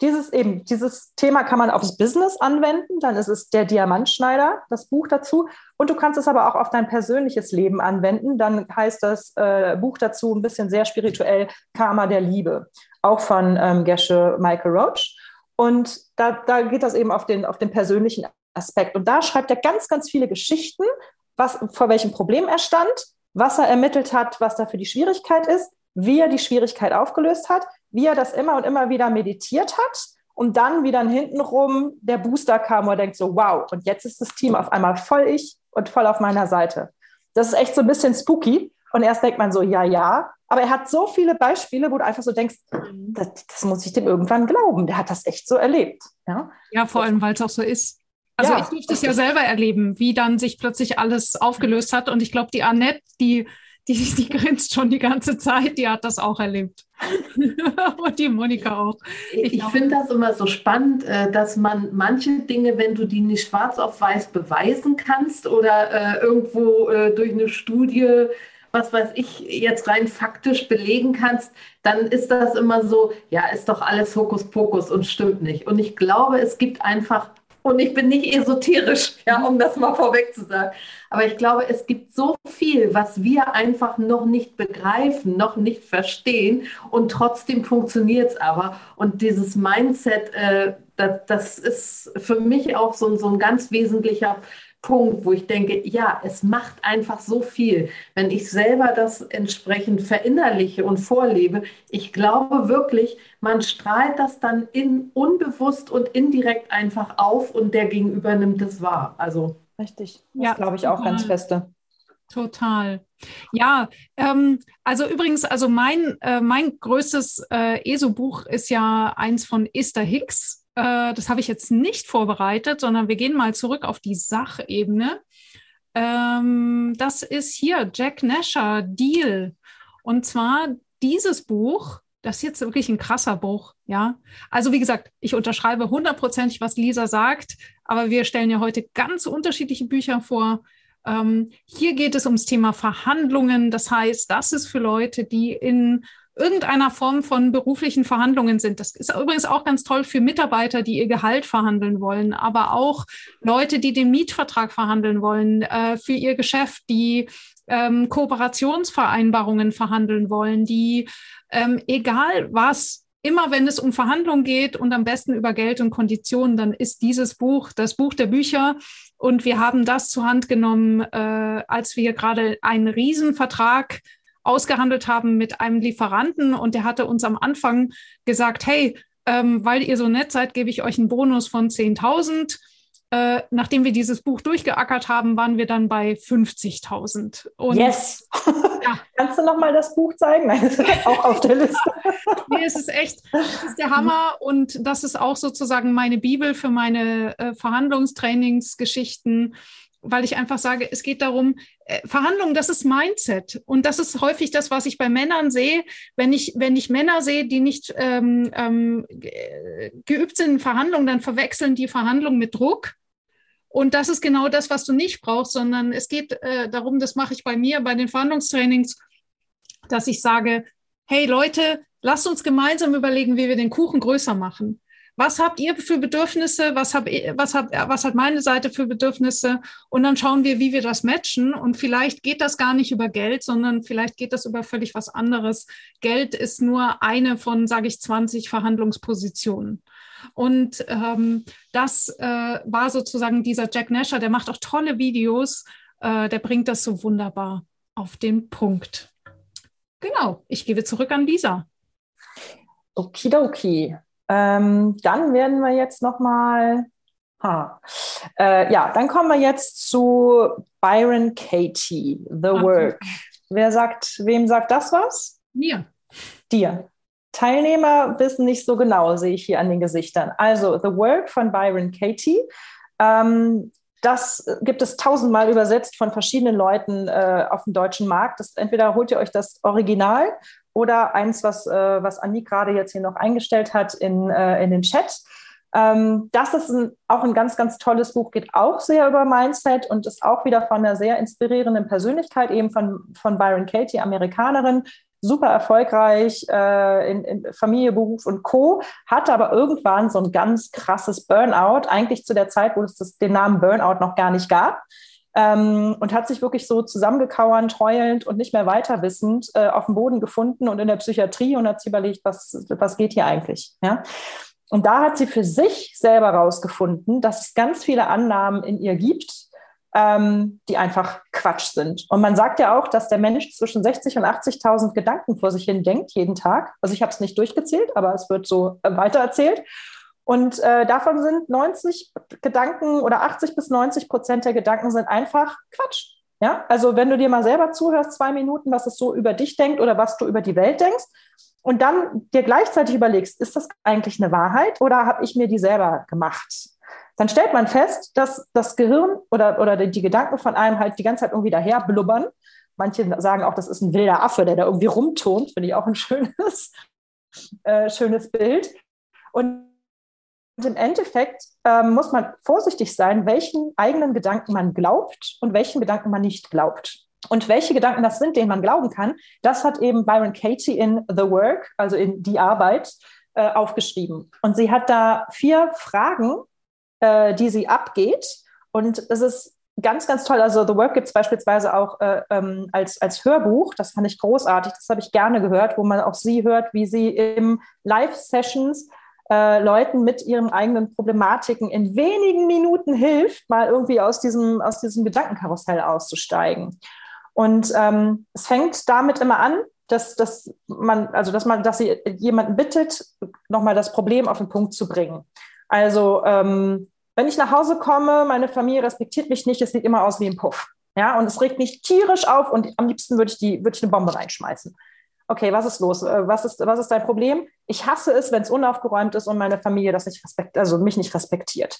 dieses eben, dieses Thema kann man aufs Business anwenden, dann ist es der Diamantschneider, das Buch dazu. Und du kannst es aber auch auf dein persönliches Leben anwenden. Dann heißt das äh, Buch dazu ein bisschen sehr spirituell Karma der Liebe, auch von ähm, Gesche Michael Roach. Und da, da geht das eben auf den, auf den persönlichen Aspekt. Und da schreibt er ganz, ganz viele Geschichten, was, vor welchem Problem er stand, was er ermittelt hat, was da für die Schwierigkeit ist, wie er die Schwierigkeit aufgelöst hat, wie er das immer und immer wieder meditiert hat und dann wieder hintenrum der Booster kam, wo er denkt so, wow, und jetzt ist das Team auf einmal voll ich und voll auf meiner Seite. Das ist echt so ein bisschen spooky. Und erst denkt man so, ja, ja. Aber er hat so viele Beispiele, wo du einfach so denkst, das, das muss ich dem irgendwann glauben. Der hat das echt so erlebt. Ja, ja vor allem, weil es auch so ist. Also ja, ich durfte es ja selber erleben, wie dann sich plötzlich alles aufgelöst hat. Und ich glaube, die Annette, die die, die grinst schon die ganze Zeit, die hat das auch erlebt. Und die Monika auch. Ich, ich finde das immer so spannend, äh, dass man manche Dinge, wenn du die nicht schwarz auf weiß beweisen kannst oder äh, irgendwo äh, durch eine Studie was weiß ich, jetzt rein faktisch belegen kannst, dann ist das immer so, ja, ist doch alles Hokuspokus und stimmt nicht. Und ich glaube, es gibt einfach und ich bin nicht esoterisch, ja, um das mal vorweg zu sagen. Aber ich glaube, es gibt so viel, was wir einfach noch nicht begreifen, noch nicht verstehen. Und trotzdem funktioniert es aber. Und dieses Mindset, äh, das, das, ist für mich auch so, so ein ganz wesentlicher Punkt, wo ich denke, ja, es macht einfach so viel. Wenn ich selber das entsprechend verinnerliche und vorlebe, ich glaube wirklich, man strahlt das dann in, unbewusst und indirekt einfach auf und der Gegenüber nimmt es wahr. Also Richtig, das ja. glaube ich auch ganz feste. Total. Ja, ähm, also übrigens, also mein, äh, mein größtes äh, ESO-Buch ist ja eins von Esther Hicks. Äh, das habe ich jetzt nicht vorbereitet, sondern wir gehen mal zurück auf die Sachebene. Ähm, das ist hier Jack Nasher, Deal. Und zwar dieses Buch, das ist jetzt wirklich ein krasser Buch, ja. Also wie gesagt, ich unterschreibe hundertprozentig, was Lisa sagt, aber wir stellen ja heute ganz unterschiedliche Bücher vor. Ähm, hier geht es ums Thema Verhandlungen. Das heißt, das ist für Leute, die in irgendeiner Form von beruflichen Verhandlungen sind. Das ist übrigens auch ganz toll für Mitarbeiter, die ihr Gehalt verhandeln wollen, aber auch Leute, die den Mietvertrag verhandeln wollen, äh, für ihr Geschäft, die ähm, Kooperationsvereinbarungen verhandeln wollen, die ähm, egal was immer wenn es um Verhandlungen geht und am besten über Geld und Konditionen, dann ist dieses Buch das Buch der Bücher. Und wir haben das zur Hand genommen, äh, als wir gerade einen Riesenvertrag ausgehandelt haben mit einem Lieferanten. Und der hatte uns am Anfang gesagt, hey, ähm, weil ihr so nett seid, gebe ich euch einen Bonus von 10.000. Äh, nachdem wir dieses Buch durchgeackert haben, waren wir dann bei 50.000. Yes! Ja. Kannst du noch mal das Buch zeigen? Nein, auch auf der Liste. nee, es ist echt, es ist der Hammer und das ist auch sozusagen meine Bibel für meine äh, Verhandlungstrainingsgeschichten, weil ich einfach sage, es geht darum, äh, Verhandlungen, das ist Mindset. Und das ist häufig das, was ich bei Männern sehe, wenn ich, wenn ich Männer sehe, die nicht ähm, ähm, geübt sind in Verhandlungen, dann verwechseln die Verhandlungen mit Druck. Und das ist genau das, was du nicht brauchst, sondern es geht äh, darum, das mache ich bei mir, bei den Verhandlungstrainings, dass ich sage, hey Leute, lasst uns gemeinsam überlegen, wie wir den Kuchen größer machen. Was habt ihr für Bedürfnisse? Was, hab, was, hab, was hat meine Seite für Bedürfnisse? Und dann schauen wir, wie wir das matchen. Und vielleicht geht das gar nicht über Geld, sondern vielleicht geht das über völlig was anderes. Geld ist nur eine von, sage ich, 20 Verhandlungspositionen. Und ähm, das äh, war sozusagen dieser Jack Nasher, der macht auch tolle Videos, äh, der bringt das so wunderbar auf den Punkt. Genau, ich gebe zurück an Lisa. Okidoki. Ähm, dann werden wir jetzt nochmal. Äh, ja, dann kommen wir jetzt zu Byron Katie, The Ach, Work. Wer sagt, wem sagt das was? Mir. Dir. Teilnehmer wissen nicht so genau, sehe ich hier an den Gesichtern. Also The Work von Byron Katie. Ähm, das gibt es tausendmal übersetzt von verschiedenen Leuten äh, auf dem deutschen Markt. Das, entweder holt ihr euch das Original oder eins, was, äh, was Annie gerade jetzt hier noch eingestellt hat in, äh, in den Chat. Ähm, das ist ein, auch ein ganz, ganz tolles Buch, geht auch sehr über Mindset und ist auch wieder von einer sehr inspirierenden Persönlichkeit, eben von, von Byron Katie, Amerikanerin, super erfolgreich äh, in, in, Familie, Beruf und Co., hatte aber irgendwann so ein ganz krasses Burnout, eigentlich zu der Zeit, wo es das, den Namen Burnout noch gar nicht gab. Ähm, und hat sich wirklich so zusammengekauernd, heulend und nicht mehr weiter wissend äh, auf dem Boden gefunden und in der Psychiatrie und hat sich überlegt, was, was geht hier eigentlich. Ja? Und da hat sie für sich selber rausgefunden, dass es ganz viele Annahmen in ihr gibt, ähm, die einfach Quatsch sind. Und man sagt ja auch, dass der Mensch zwischen 60 und 80.000 Gedanken vor sich hin denkt, jeden Tag. Also ich habe es nicht durchgezählt, aber es wird so äh, weitererzählt. Und äh, davon sind 90 Gedanken oder 80 bis 90 Prozent der Gedanken sind einfach Quatsch. Ja, also wenn du dir mal selber zuhörst, zwei Minuten, was es so über dich denkt oder was du über die Welt denkst, und dann dir gleichzeitig überlegst, ist das eigentlich eine Wahrheit oder habe ich mir die selber gemacht? Dann stellt man fest, dass das Gehirn oder, oder die Gedanken von einem halt die ganze Zeit irgendwie daher blubbern. Manche sagen auch, das ist ein wilder Affe, der da irgendwie rumturnt. Finde ich auch ein schönes, äh, schönes Bild. Und im Endeffekt äh, muss man vorsichtig sein, welchen eigenen Gedanken man glaubt und welchen Gedanken man nicht glaubt. Und welche Gedanken das sind, denen man glauben kann, das hat eben Byron Katie in The Work, also in Die Arbeit, äh, aufgeschrieben. Und sie hat da vier Fragen äh, die sie abgeht. Und es ist ganz, ganz toll. Also The Work gibt es beispielsweise auch äh, ähm, als, als Hörbuch. Das fand ich großartig. Das habe ich gerne gehört, wo man auch sie hört, wie sie im Live-Sessions äh, Leuten mit ihren eigenen Problematiken in wenigen Minuten hilft, mal irgendwie aus diesem, aus diesem Gedankenkarussell auszusteigen. Und ähm, es fängt damit immer an, dass, dass man, also dass man, dass sie jemanden bittet, nochmal das Problem auf den Punkt zu bringen. Also ähm, wenn ich nach Hause komme, meine Familie respektiert mich nicht, es sieht immer aus wie ein Puff. Ja, und es regt mich tierisch auf und am liebsten würde ich, die, würde ich eine Bombe reinschmeißen. Okay, was ist los? Äh, was ist, was ist dein Problem? Ich hasse es, wenn es unaufgeräumt ist und meine Familie das nicht respektiert, also mich nicht respektiert.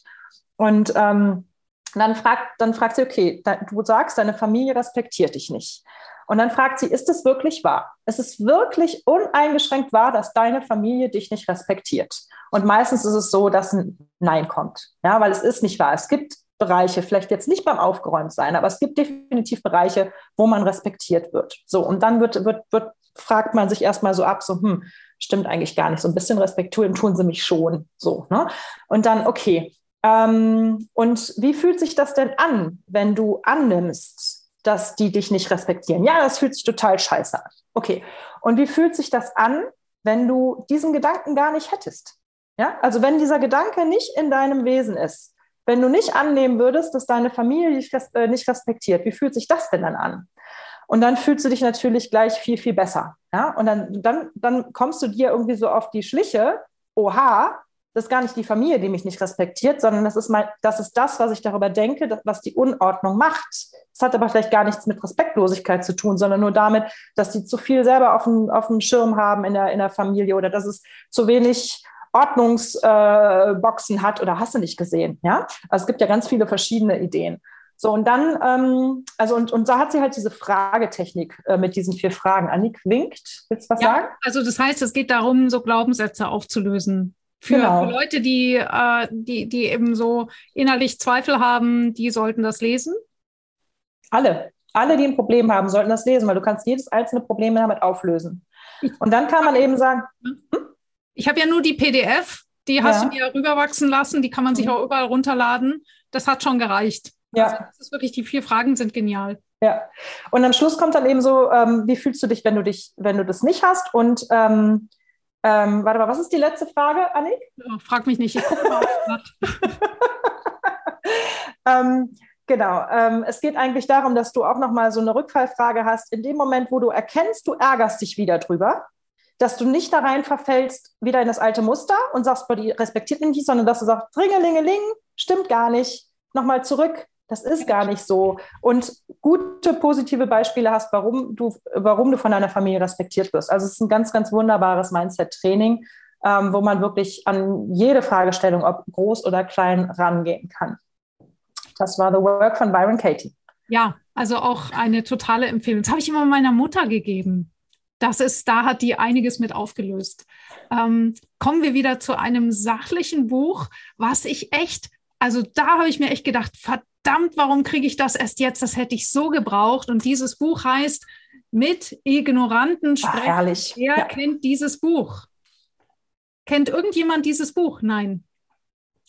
Und ähm, dann fragt, dann fragt sie, okay, du sagst, deine Familie respektiert dich nicht. Und dann fragt sie, ist es wirklich wahr? Ist es wirklich uneingeschränkt wahr, dass deine Familie dich nicht respektiert? Und meistens ist es so, dass ein Nein kommt. Ja, weil es ist nicht wahr. Es gibt Bereiche, vielleicht jetzt nicht beim Aufgeräumt sein, aber es gibt definitiv Bereiche, wo man respektiert wird. So, und dann wird, wird, wird, fragt man sich erstmal so ab, so, hm, stimmt eigentlich gar nicht. So ein bisschen respektieren tun sie mich schon. So, ne? Und dann, okay. Ähm, und wie fühlt sich das denn an, wenn du annimmst, dass die dich nicht respektieren. Ja, das fühlt sich total scheiße an. Okay. Und wie fühlt sich das an, wenn du diesen Gedanken gar nicht hättest? Ja, also wenn dieser Gedanke nicht in deinem Wesen ist, wenn du nicht annehmen würdest, dass deine Familie dich äh, nicht respektiert, wie fühlt sich das denn dann an? Und dann fühlst du dich natürlich gleich viel, viel besser. Ja? Und dann, dann, dann kommst du dir irgendwie so auf die Schliche, oha, das ist gar nicht die Familie, die mich nicht respektiert, sondern das ist, mein, das, ist das, was ich darüber denke, was die Unordnung macht. Das hat aber vielleicht gar nichts mit Respektlosigkeit zu tun, sondern nur damit, dass die zu viel selber auf dem, auf dem Schirm haben in der, in der Familie oder dass es zu wenig Ordnungsboxen äh, hat oder hast du nicht gesehen. Ja? Also es gibt ja ganz viele verschiedene Ideen. So, und dann, ähm, also und, und da hat sie halt diese Fragetechnik äh, mit diesen vier Fragen. Annik winkt. Willst du was ja, sagen? Also das heißt, es geht darum, so Glaubenssätze aufzulösen. Für, genau. für Leute, die, äh, die, die eben so innerlich Zweifel haben, die sollten das lesen? Alle. Alle, die ein Problem haben, sollten das lesen, weil du kannst jedes einzelne Problem damit auflösen. Und dann kann man eben sagen, hm? ich habe ja nur die PDF, die hast ja. du mir rüberwachsen lassen, die kann man sich mhm. auch überall runterladen. Das hat schon gereicht. Ja. Also das ist wirklich, die vier Fragen sind genial. Ja. Und am Schluss kommt dann eben so, ähm, wie fühlst du dich, wenn du dich, wenn du das nicht hast? Und ähm, ähm, warte mal, was ist die letzte Frage, Annik? Oh, frag mich nicht, ich gucke mal ähm, Genau. Ähm, es geht eigentlich darum, dass du auch nochmal so eine Rückfallfrage hast. In dem Moment, wo du erkennst, du ärgerst dich wieder drüber, dass du nicht da rein verfällst, wieder in das alte Muster und sagst, boah, die respektiert mich nicht, sondern dass du sagst, Ringelingeling, stimmt gar nicht, nochmal zurück, das ist gar nicht so. Und gute positive Beispiele hast, warum du, warum du von deiner Familie respektiert wirst. Also es ist ein ganz, ganz wunderbares Mindset-Training, ähm, wo man wirklich an jede Fragestellung, ob groß oder klein, rangehen kann. Das war The Work von Byron Katie. Ja, also auch eine totale Empfehlung. Das habe ich immer meiner Mutter gegeben. Das ist, da hat die einiges mit aufgelöst. Ähm, kommen wir wieder zu einem sachlichen Buch, was ich echt, also da habe ich mir echt gedacht, verdammt, warum kriege ich das erst jetzt? Das hätte ich so gebraucht. Und dieses Buch heißt Mit Ignoranten sprechen. Ach, herrlich. Wer ja. kennt dieses Buch? Kennt irgendjemand dieses Buch? Nein.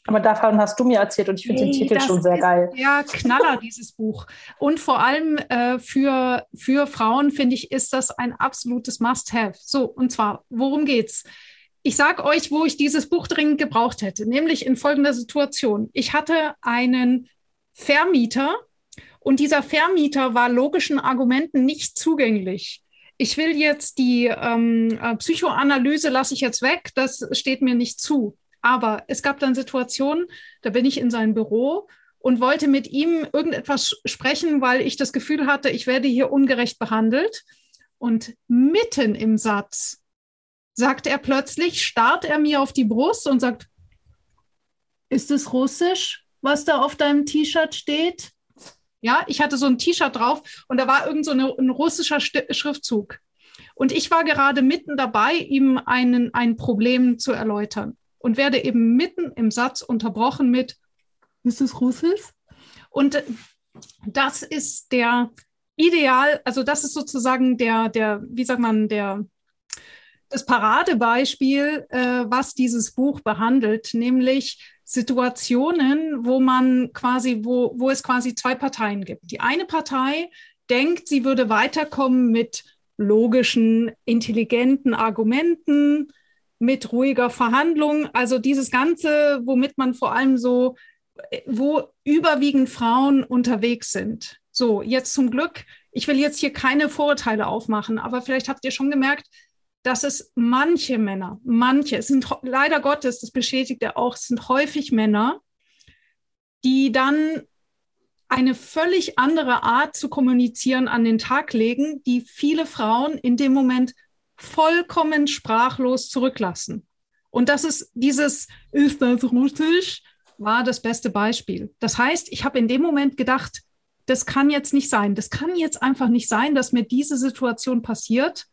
Aber davon hast du mir erzählt und ich finde nee, den Titel schon sehr geil. Ja, Knaller, dieses Buch. Und vor allem äh, für, für Frauen, finde ich, ist das ein absolutes Must-Have. So, und zwar, worum geht's? Ich sage euch, wo ich dieses Buch dringend gebraucht hätte, nämlich in folgender Situation. Ich hatte einen Vermieter und dieser Vermieter war logischen Argumenten nicht zugänglich. Ich will jetzt die ähm, äh, Psychoanalyse lasse ich jetzt weg, das steht mir nicht zu. Aber es gab dann Situationen, da bin ich in sein Büro und wollte mit ihm irgendetwas sprechen, weil ich das Gefühl hatte, ich werde hier ungerecht behandelt. Und mitten im Satz sagt er plötzlich, starrt er mir auf die Brust und sagt, ist es Russisch? was da auf deinem T-Shirt steht? Ja, ich hatte so ein T-Shirt drauf und da war irgend so eine, ein russischer Schriftzug. Und ich war gerade mitten dabei, ihm einen, ein Problem zu erläutern und werde eben mitten im Satz unterbrochen mit, ist es Russisch? Und das ist der Ideal, also das ist sozusagen der, der, wie sagt man, der, das Paradebeispiel, äh, was dieses Buch behandelt, nämlich Situationen, wo man quasi, wo, wo es quasi zwei Parteien gibt. Die eine Partei denkt, sie würde weiterkommen mit logischen, intelligenten Argumenten, mit ruhiger Verhandlung. Also dieses Ganze, womit man vor allem so, wo überwiegend Frauen unterwegs sind. So, jetzt zum Glück, ich will jetzt hier keine Vorurteile aufmachen, aber vielleicht habt ihr schon gemerkt, dass es manche Männer, manche, es sind leider Gottes, das bestätigt er auch, es sind häufig Männer, die dann eine völlig andere Art zu kommunizieren an den Tag legen, die viele Frauen in dem Moment vollkommen sprachlos zurücklassen. Und das ist dieses, ist das russisch, war das beste Beispiel. Das heißt, ich habe in dem Moment gedacht, das kann jetzt nicht sein. Das kann jetzt einfach nicht sein, dass mir diese Situation passiert.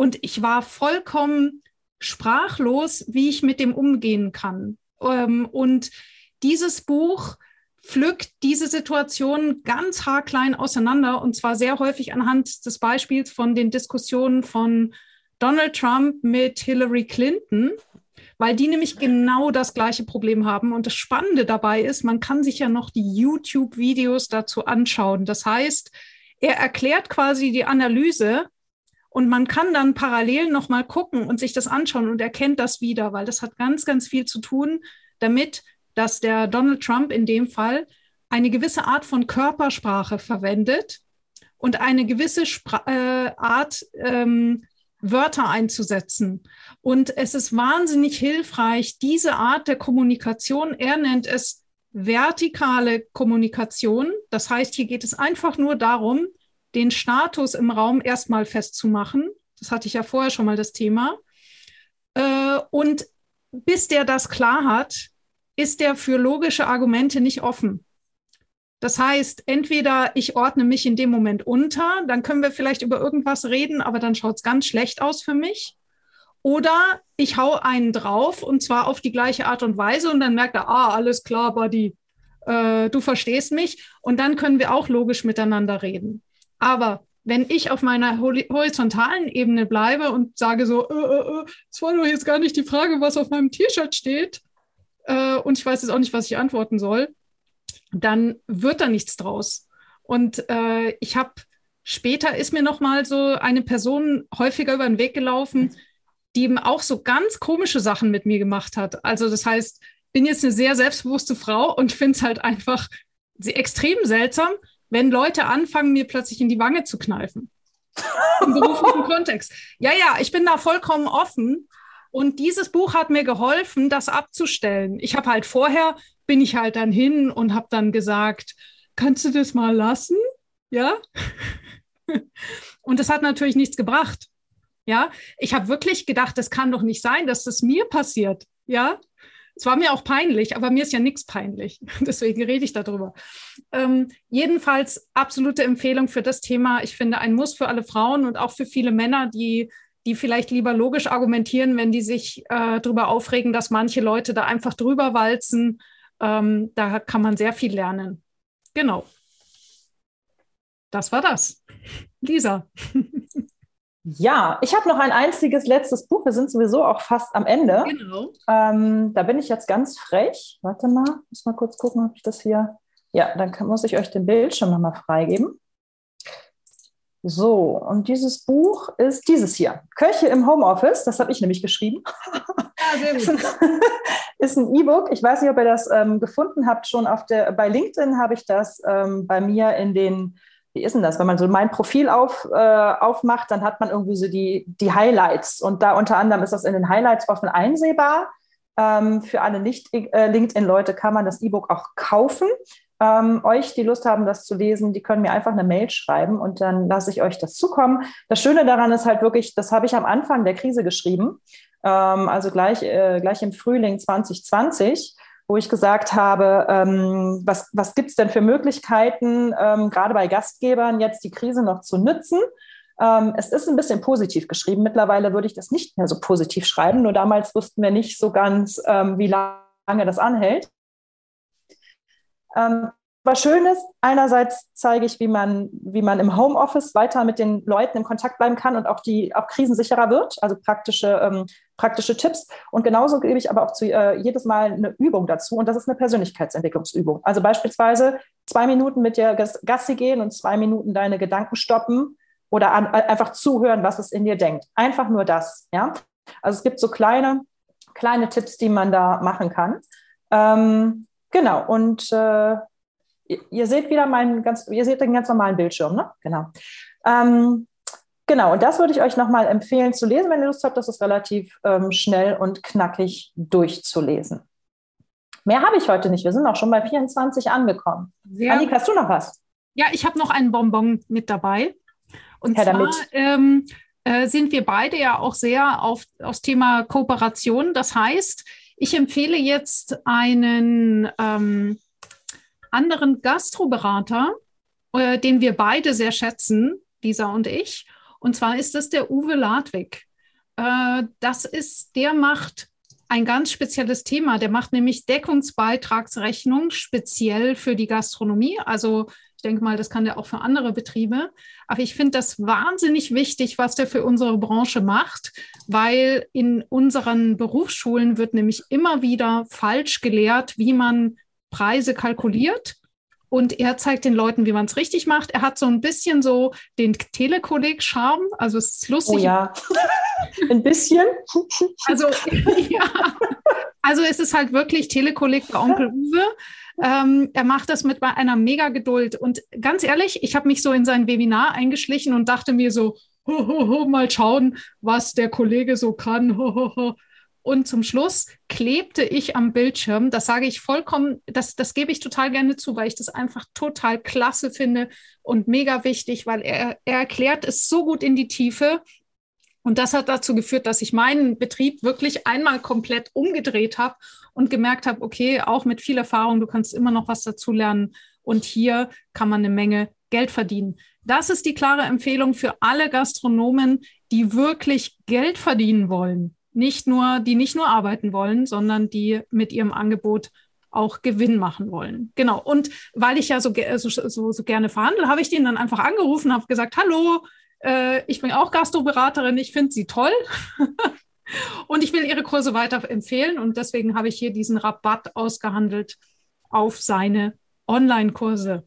Und ich war vollkommen sprachlos, wie ich mit dem umgehen kann. Ähm, und dieses Buch pflückt diese Situation ganz haarklein auseinander und zwar sehr häufig anhand des Beispiels von den Diskussionen von Donald Trump mit Hillary Clinton, weil die nämlich genau das gleiche Problem haben. Und das Spannende dabei ist, man kann sich ja noch die YouTube-Videos dazu anschauen. Das heißt, er erklärt quasi die Analyse und man kann dann parallel nochmal gucken und sich das anschauen und erkennt das wieder, weil das hat ganz, ganz viel zu tun damit, dass der Donald Trump in dem Fall eine gewisse Art von Körpersprache verwendet und eine gewisse Spra äh, Art ähm, Wörter einzusetzen. Und es ist wahnsinnig hilfreich, diese Art der Kommunikation, er nennt es vertikale Kommunikation. Das heißt, hier geht es einfach nur darum, den Status im Raum erstmal festzumachen. Das hatte ich ja vorher schon mal das Thema. Äh, und bis der das klar hat, ist der für logische Argumente nicht offen. Das heißt, entweder ich ordne mich in dem Moment unter, dann können wir vielleicht über irgendwas reden, aber dann schaut es ganz schlecht aus für mich. Oder ich hau einen drauf und zwar auf die gleiche Art und Weise und dann merkt er, ah, alles klar, Buddy, äh, du verstehst mich und dann können wir auch logisch miteinander reden. Aber wenn ich auf meiner horizontalen Ebene bleibe und sage so, äh, äh, äh, das war doch jetzt gar nicht die Frage, was auf meinem T-Shirt steht, äh, und ich weiß jetzt auch nicht, was ich antworten soll, dann wird da nichts draus. Und äh, ich habe später ist mir noch mal so eine Person häufiger über den Weg gelaufen, die eben auch so ganz komische Sachen mit mir gemacht hat. Also das heißt, bin jetzt eine sehr selbstbewusste Frau und finde es halt einfach extrem seltsam, wenn Leute anfangen, mir plötzlich in die Wange zu kneifen. Im beruflichen Kontext. Ja, ja, ich bin da vollkommen offen. Und dieses Buch hat mir geholfen, das abzustellen. Ich habe halt vorher, bin ich halt dann hin und habe dann gesagt, kannst du das mal lassen? Ja. und das hat natürlich nichts gebracht. Ja, ich habe wirklich gedacht, das kann doch nicht sein, dass das mir passiert. Ja, es war mir auch peinlich, aber mir ist ja nichts peinlich. Deswegen rede ich darüber. Ähm, jedenfalls absolute Empfehlung für das Thema. Ich finde ein Muss für alle Frauen und auch für viele Männer, die die vielleicht lieber logisch argumentieren, wenn die sich äh, darüber aufregen, dass manche Leute da einfach drüber walzen. Ähm, da kann man sehr viel lernen. Genau. Das war das. Lisa. Ja, ich habe noch ein einziges letztes Buch. Wir sind sowieso auch fast am Ende. Genau. Ähm, da bin ich jetzt ganz frech. Warte mal, muss mal kurz gucken, ob ich das hier. Ja, dann kann, muss ich euch den Bildschirm nochmal freigeben. So, und dieses Buch ist dieses hier. Köche im Homeoffice, das habe ich nämlich geschrieben. Ja, sehr gut. ist ein E-Book. Ich weiß nicht, ob ihr das ähm, gefunden habt. Schon auf der, bei LinkedIn habe ich das ähm, bei mir in den, wie ist denn das? Wenn man so mein Profil auf, äh, aufmacht, dann hat man irgendwie so die, die Highlights. Und da unter anderem ist das in den Highlights offen einsehbar. Ähm, für alle Nicht-LinkedIn-Leute äh, kann man das E-Book auch kaufen ähm, euch, die Lust haben, das zu lesen, die können mir einfach eine Mail schreiben und dann lasse ich euch das zukommen. Das Schöne daran ist halt wirklich, das habe ich am Anfang der Krise geschrieben, ähm, also gleich, äh, gleich im Frühling 2020 wo ich gesagt habe, ähm, was, was gibt es denn für Möglichkeiten, ähm, gerade bei Gastgebern jetzt die Krise noch zu nützen. Ähm, es ist ein bisschen positiv geschrieben. Mittlerweile würde ich das nicht mehr so positiv schreiben. Nur damals wussten wir nicht so ganz, ähm, wie lange das anhält. Ähm, was schön ist, einerseits zeige ich, wie man, wie man im Homeoffice weiter mit den Leuten im Kontakt bleiben kann und auch die auch krisensicherer wird, also praktische, ähm, praktische Tipps. Und genauso gebe ich aber auch zu, äh, jedes Mal eine Übung dazu und das ist eine Persönlichkeitsentwicklungsübung. Also beispielsweise zwei Minuten mit dir Gassi gehen und zwei Minuten deine Gedanken stoppen oder an, einfach zuhören, was es in dir denkt. Einfach nur das. Ja? Also es gibt so kleine, kleine Tipps, die man da machen kann. Ähm, Genau, und äh, ihr seht wieder meinen ganz, ihr seht den ganz normalen Bildschirm, ne? Genau. Ähm, genau, und das würde ich euch nochmal empfehlen zu lesen, wenn ihr Lust habt. Das ist relativ ähm, schnell und knackig durchzulesen. Mehr habe ich heute nicht. Wir sind auch schon bei 24 angekommen. Sehr Annik, hast du noch was? Ja, ich habe noch einen Bonbon mit dabei. Und Herr zwar ähm, äh, sind wir beide ja auch sehr auf das Thema Kooperation. Das heißt, ich empfehle jetzt einen ähm, anderen Gastroberater, äh, den wir beide sehr schätzen, Lisa und ich. Und zwar ist das der Uwe Ladwig. Äh, das ist, der macht ein ganz spezielles Thema. Der macht nämlich Deckungsbeitragsrechnung speziell für die Gastronomie. Also ich denke mal, das kann der auch für andere Betriebe. Aber ich finde das wahnsinnig wichtig, was der für unsere Branche macht, weil in unseren Berufsschulen wird nämlich immer wieder falsch gelehrt, wie man Preise kalkuliert. Und er zeigt den Leuten, wie man es richtig macht. Er hat so ein bisschen so den Telekolleg-Charme. Also es ist lustig. Oh ja, ein bisschen. Also, ja. also es ist halt wirklich Telekolleg bei Onkel Uwe. Ähm, er macht das mit einer mega Geduld. Und ganz ehrlich, ich habe mich so in sein Webinar eingeschlichen und dachte mir so, ho, ho, ho, mal schauen, was der Kollege so kann. Ho, und zum Schluss klebte ich am Bildschirm. Das sage ich vollkommen, das, das gebe ich total gerne zu, weil ich das einfach total klasse finde und mega wichtig, weil er, er erklärt es so gut in die Tiefe. Und das hat dazu geführt, dass ich meinen Betrieb wirklich einmal komplett umgedreht habe und gemerkt habe, okay, auch mit viel Erfahrung, du kannst immer noch was dazulernen. Und hier kann man eine Menge Geld verdienen. Das ist die klare Empfehlung für alle Gastronomen, die wirklich Geld verdienen wollen nicht nur, die nicht nur arbeiten wollen, sondern die mit ihrem Angebot auch Gewinn machen wollen. Genau. Und weil ich ja so, so, so, so gerne verhandle, habe ich den dann einfach angerufen, habe gesagt, hallo, äh, ich bin auch Gastroberaterin, ich finde sie toll. und ich will ihre Kurse weiter empfehlen. Und deswegen habe ich hier diesen Rabatt ausgehandelt auf seine Online-Kurse.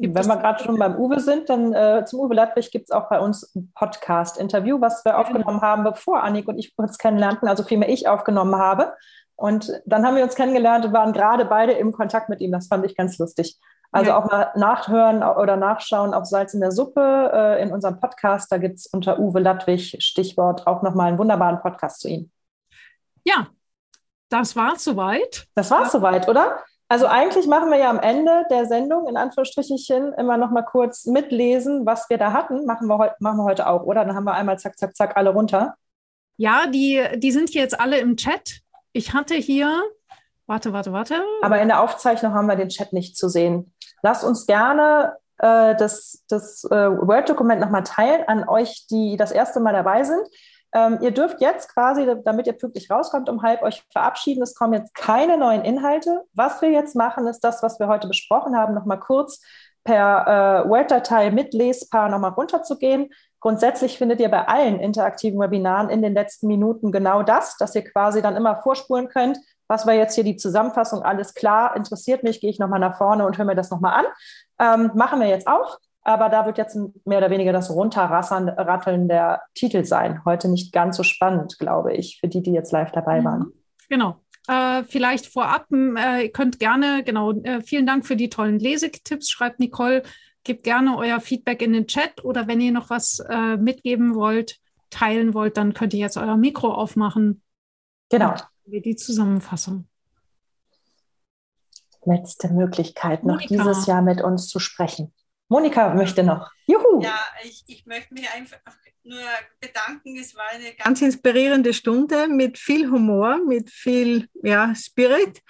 Gibt Wenn wir gerade schon beim Uwe sind, dann äh, zum Uwe Ladwig gibt es auch bei uns ein Podcast-Interview, was wir aufgenommen haben, bevor Annik und ich uns kennenlernten, also vielmehr ich aufgenommen habe. Und dann haben wir uns kennengelernt und waren gerade beide im Kontakt mit ihm. Das fand ich ganz lustig. Also ja. auch mal nachhören oder nachschauen auf Salz in der Suppe äh, in unserem Podcast. Da gibt es unter Uwe Ladwig Stichwort auch nochmal einen wunderbaren Podcast zu ihm. Ja, das war soweit. Das war soweit, oder? Also eigentlich machen wir ja am Ende der Sendung in Anführungsstrichen immer noch mal kurz mitlesen, was wir da hatten. Machen wir, heu machen wir heute auch, oder? Dann haben wir einmal zack, zack, zack alle runter. Ja, die, die sind jetzt alle im Chat. Ich hatte hier, warte, warte, warte. Aber in der Aufzeichnung haben wir den Chat nicht zu sehen. Lasst uns gerne äh, das, das äh, Word-Dokument nochmal teilen an euch, die das erste Mal dabei sind. Ähm, ihr dürft jetzt quasi, damit ihr pünktlich rauskommt, um halb euch verabschieden. Es kommen jetzt keine neuen Inhalte. Was wir jetzt machen, ist das, was wir heute besprochen haben, nochmal kurz per äh, Word-Datei mit Lespaar nochmal runterzugehen. Grundsätzlich findet ihr bei allen interaktiven Webinaren in den letzten Minuten genau das, dass ihr quasi dann immer vorspulen könnt. Was war jetzt hier die Zusammenfassung? Alles klar, interessiert mich, gehe ich nochmal nach vorne und höre mir das nochmal an. Ähm, machen wir jetzt auch. Aber da wird jetzt mehr oder weniger das Runterratteln der Titel sein. Heute nicht ganz so spannend, glaube ich, für die, die jetzt live dabei mhm. waren. Genau. Äh, vielleicht vorab, äh, ihr könnt gerne, genau, äh, vielen Dank für die tollen Lesetipps, schreibt Nicole. Gebt gerne euer Feedback in den Chat oder wenn ihr noch was äh, mitgeben wollt, teilen wollt, dann könnt ihr jetzt euer Mikro aufmachen. Genau. Die Zusammenfassung. Letzte Möglichkeit, noch Monika. dieses Jahr mit uns zu sprechen. Monika möchte noch. Juhu! Ja, ich, ich möchte mich einfach nur bedanken. Es war eine ganz inspirierende Stunde mit viel Humor, mit viel ja, Spirit.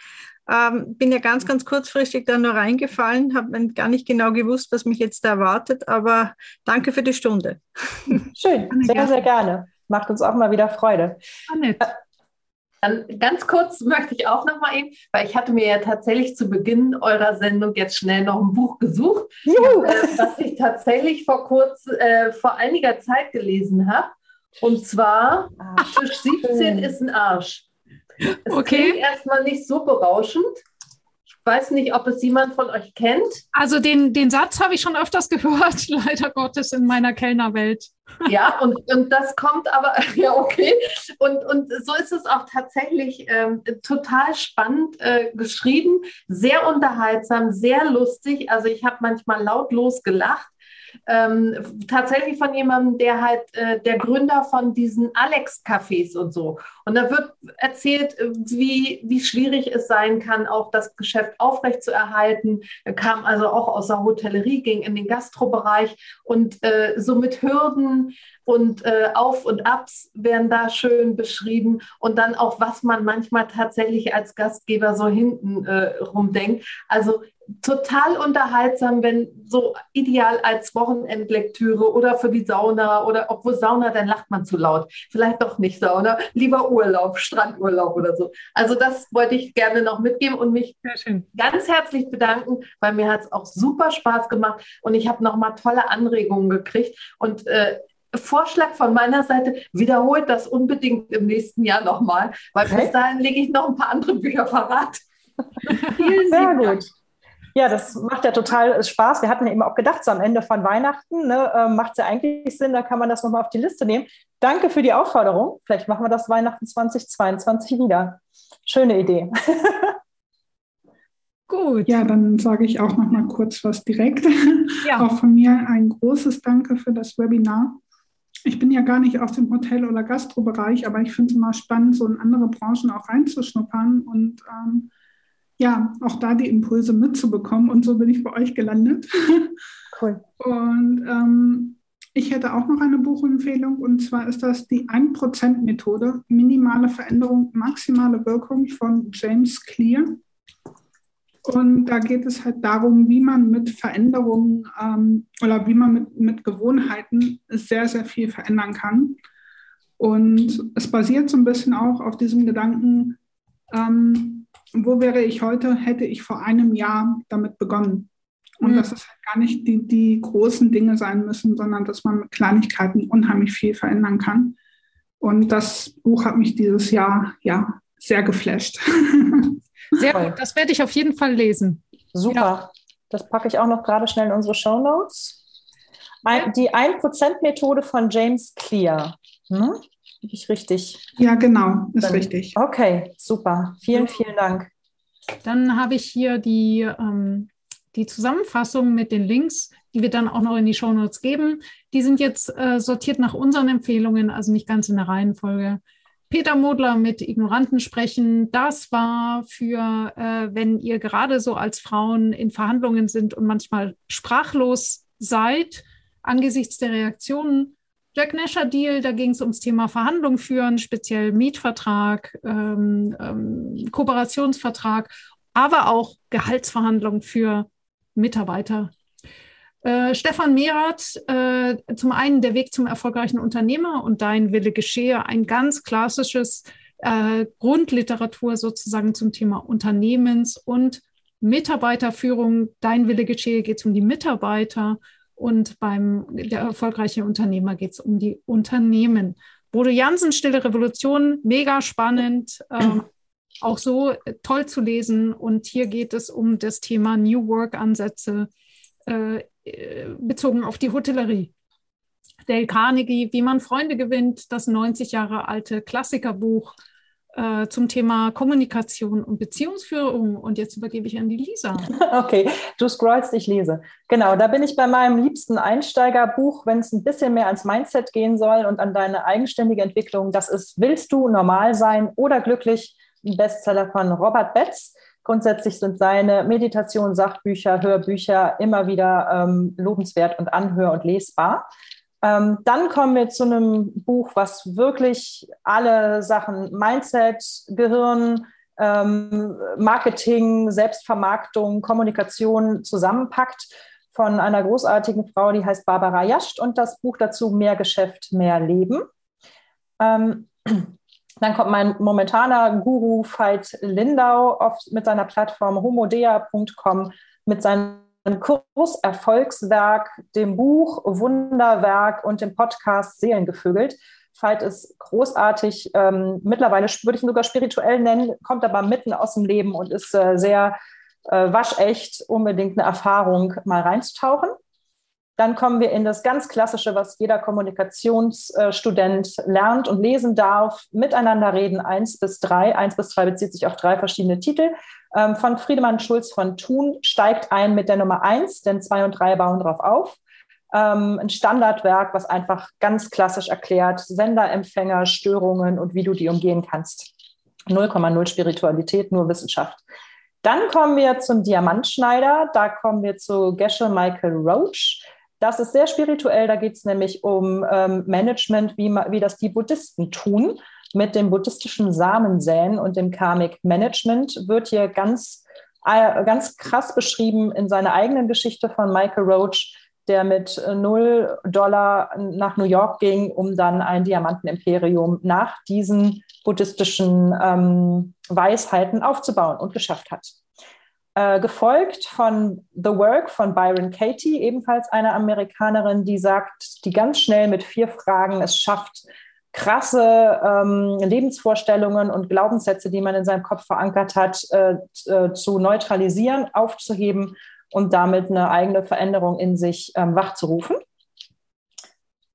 Ähm, bin ja ganz, ganz kurzfristig da nur reingefallen, habe gar nicht genau gewusst, was mich jetzt da erwartet, aber danke für die Stunde. Schön, sehr, sehr gerne. Macht uns auch mal wieder Freude. Annette. Dann ganz kurz möchte ich auch noch mal eben, weil ich hatte mir ja tatsächlich zu Beginn eurer Sendung jetzt schnell noch ein Buch gesucht, äh, was ich tatsächlich vor kurz, äh, vor einiger Zeit gelesen habe. Und zwar ah, Tisch 17 ist ein Arsch. Es okay. klingt erstmal nicht so berauschend, weiß nicht, ob es jemand von euch kennt. Also den, den Satz habe ich schon öfters gehört, leider Gottes in meiner Kellnerwelt. Ja, und, und das kommt aber, ja, okay. Und, und so ist es auch tatsächlich ähm, total spannend äh, geschrieben, sehr unterhaltsam, sehr lustig. Also ich habe manchmal lautlos gelacht. Ähm, tatsächlich von jemandem, der halt äh, der Gründer von diesen Alex-Cafés und so. Und da wird erzählt, wie, wie schwierig es sein kann, auch das Geschäft aufrechtzuerhalten. Er kam also auch aus der Hotellerie, ging in den Gastrobereich und äh, so mit Hürden und äh, Auf und Abs werden da schön beschrieben und dann auch, was man manchmal tatsächlich als Gastgeber so hinten äh, rumdenkt. Also total unterhaltsam, wenn so ideal als Wochenendlektüre oder für die Sauna oder obwohl Sauna, dann lacht man zu laut. Vielleicht doch nicht Sauna, lieber Urlaub, Strandurlaub oder so. Also das wollte ich gerne noch mitgeben und mich ganz herzlich bedanken, weil mir hat es auch super Spaß gemacht und ich habe nochmal tolle Anregungen gekriegt und äh, Vorschlag von meiner Seite, wiederholt das unbedingt im nächsten Jahr nochmal, weil okay. bis dahin lege ich noch ein paar andere Bücher parat. Vielen Sehr gut. Dank. Ja, das macht ja total Spaß. Wir hatten ja eben auch gedacht, so am Ende von Weihnachten ne, äh, macht es ja eigentlich Sinn, da kann man das nochmal auf die Liste nehmen. Danke für die Aufforderung. Vielleicht machen wir das Weihnachten 2022 wieder. Schöne Idee. Gut. Ja, dann sage ich auch noch mal kurz was direkt. Ja. Auch von mir ein großes Danke für das Webinar. Ich bin ja gar nicht aus dem Hotel- oder Gastrobereich, aber ich finde es immer spannend, so in andere Branchen auch reinzuschnuppern und ähm, ja, auch da die Impulse mitzubekommen. Und so bin ich bei euch gelandet. Cool. Und ähm, ich hätte auch noch eine Buchempfehlung und zwar ist das die 1%-Methode, minimale Veränderung, maximale Wirkung von James Clear. Und da geht es halt darum, wie man mit Veränderungen ähm, oder wie man mit, mit Gewohnheiten sehr, sehr viel verändern kann. Und es basiert so ein bisschen auch auf diesem Gedanken, ähm, wo wäre ich heute, hätte ich vor einem Jahr damit begonnen. Und mhm. dass es halt gar nicht die, die großen Dinge sein müssen, sondern dass man mit Kleinigkeiten unheimlich viel verändern kann. Und das Buch hat mich dieses Jahr ja sehr geflasht. Sehr gut, das werde ich auf jeden Fall lesen. Super. Ja. Das packe ich auch noch gerade schnell in unsere Show Notes. Die 1%-Methode von James Clear. Hm? Ich richtig? Ja, genau, ist Dann, richtig. Okay, super. Vielen, vielen Dank. Dann habe ich hier die, ähm, die Zusammenfassung mit den Links, die wir dann auch noch in die Shownotes geben. Die sind jetzt äh, sortiert nach unseren Empfehlungen, also nicht ganz in der Reihenfolge. Peter Modler mit Ignoranten sprechen. Das war für, äh, wenn ihr gerade so als Frauen in Verhandlungen sind und manchmal sprachlos seid angesichts der Reaktionen Jack Nasher Deal, da ging es ums Thema Verhandlungen führen, speziell Mietvertrag, ähm, ähm, Kooperationsvertrag, aber auch Gehaltsverhandlungen für Mitarbeiter. Äh, Stefan Merath, äh, zum einen der Weg zum erfolgreichen Unternehmer und Dein Wille geschehe, ein ganz klassisches äh, Grundliteratur sozusagen zum Thema Unternehmens- und Mitarbeiterführung. Dein Wille geschehe geht es um die Mitarbeiter und beim der erfolgreiche Unternehmer geht es um die Unternehmen. Bodo Jansen, Stille Revolution, mega spannend, ähm, auch so toll zu lesen. Und hier geht es um das Thema New Work-Ansätze äh, bezogen auf die Hotellerie. Dale Carnegie, Wie man Freunde gewinnt, das 90 Jahre alte Klassikerbuch äh, zum Thema Kommunikation und Beziehungsführung. Und jetzt übergebe ich an die Lisa. Okay, du scrollst, ich lese. Genau, da bin ich bei meinem liebsten Einsteigerbuch, wenn es ein bisschen mehr ans Mindset gehen soll und an deine eigenständige Entwicklung. Das ist Willst du normal sein oder glücklich? Ein Bestseller von Robert Betz. Grundsätzlich sind seine Meditation, Sachbücher, Hörbücher immer wieder ähm, lobenswert und anhör- und lesbar. Ähm, dann kommen wir zu einem Buch, was wirklich alle Sachen Mindset, Gehirn, ähm, Marketing, Selbstvermarktung, Kommunikation zusammenpackt von einer großartigen Frau, die heißt Barbara Jascht und das Buch dazu Mehr Geschäft, mehr Leben. Ähm, dann kommt mein momentaner Guru Veit Lindau auf, mit seiner Plattform homodea.com mit seinen Kurserfolgswerk, dem Buch Wunderwerk und dem Podcast Seelengevögelt. Veit ist großartig, ähm, mittlerweile würde ich ihn sogar spirituell nennen, kommt aber mitten aus dem Leben und ist äh, sehr äh, waschecht, unbedingt eine Erfahrung, mal reinzutauchen. Dann kommen wir in das ganz Klassische, was jeder Kommunikationsstudent lernt und lesen darf. Miteinander reden, eins bis drei. Eins bis drei bezieht sich auf drei verschiedene Titel. Ähm, von Friedemann Schulz von Thun steigt ein mit der Nummer eins, denn zwei und drei bauen darauf auf. ähm, ein Standardwerk, was einfach ganz klassisch erklärt, Sender, Empfänger, Störungen und wie du die umgehen kannst. 0,0 Spiritualität, nur Wissenschaft. Dann kommen wir zum Diamantschneider. Da kommen wir zu Gesche Michael Roach. Das ist sehr spirituell. Da geht es nämlich um ähm, Management, wie, wie das die Buddhisten tun. Mit dem buddhistischen Samensäen und dem Karmic Management wird hier ganz, äh, ganz krass beschrieben in seiner eigenen Geschichte von Michael Roach, der mit 0 Dollar nach New York ging, um dann ein Diamantenimperium nach diesen buddhistischen ähm, Weisheiten aufzubauen und geschafft hat. Äh, gefolgt von The Work von Byron Katie, ebenfalls eine Amerikanerin, die sagt, die ganz schnell mit vier Fragen es schafft, krasse ähm, Lebensvorstellungen und Glaubenssätze, die man in seinem Kopf verankert hat, äh, äh, zu neutralisieren, aufzuheben und damit eine eigene Veränderung in sich ähm, wachzurufen.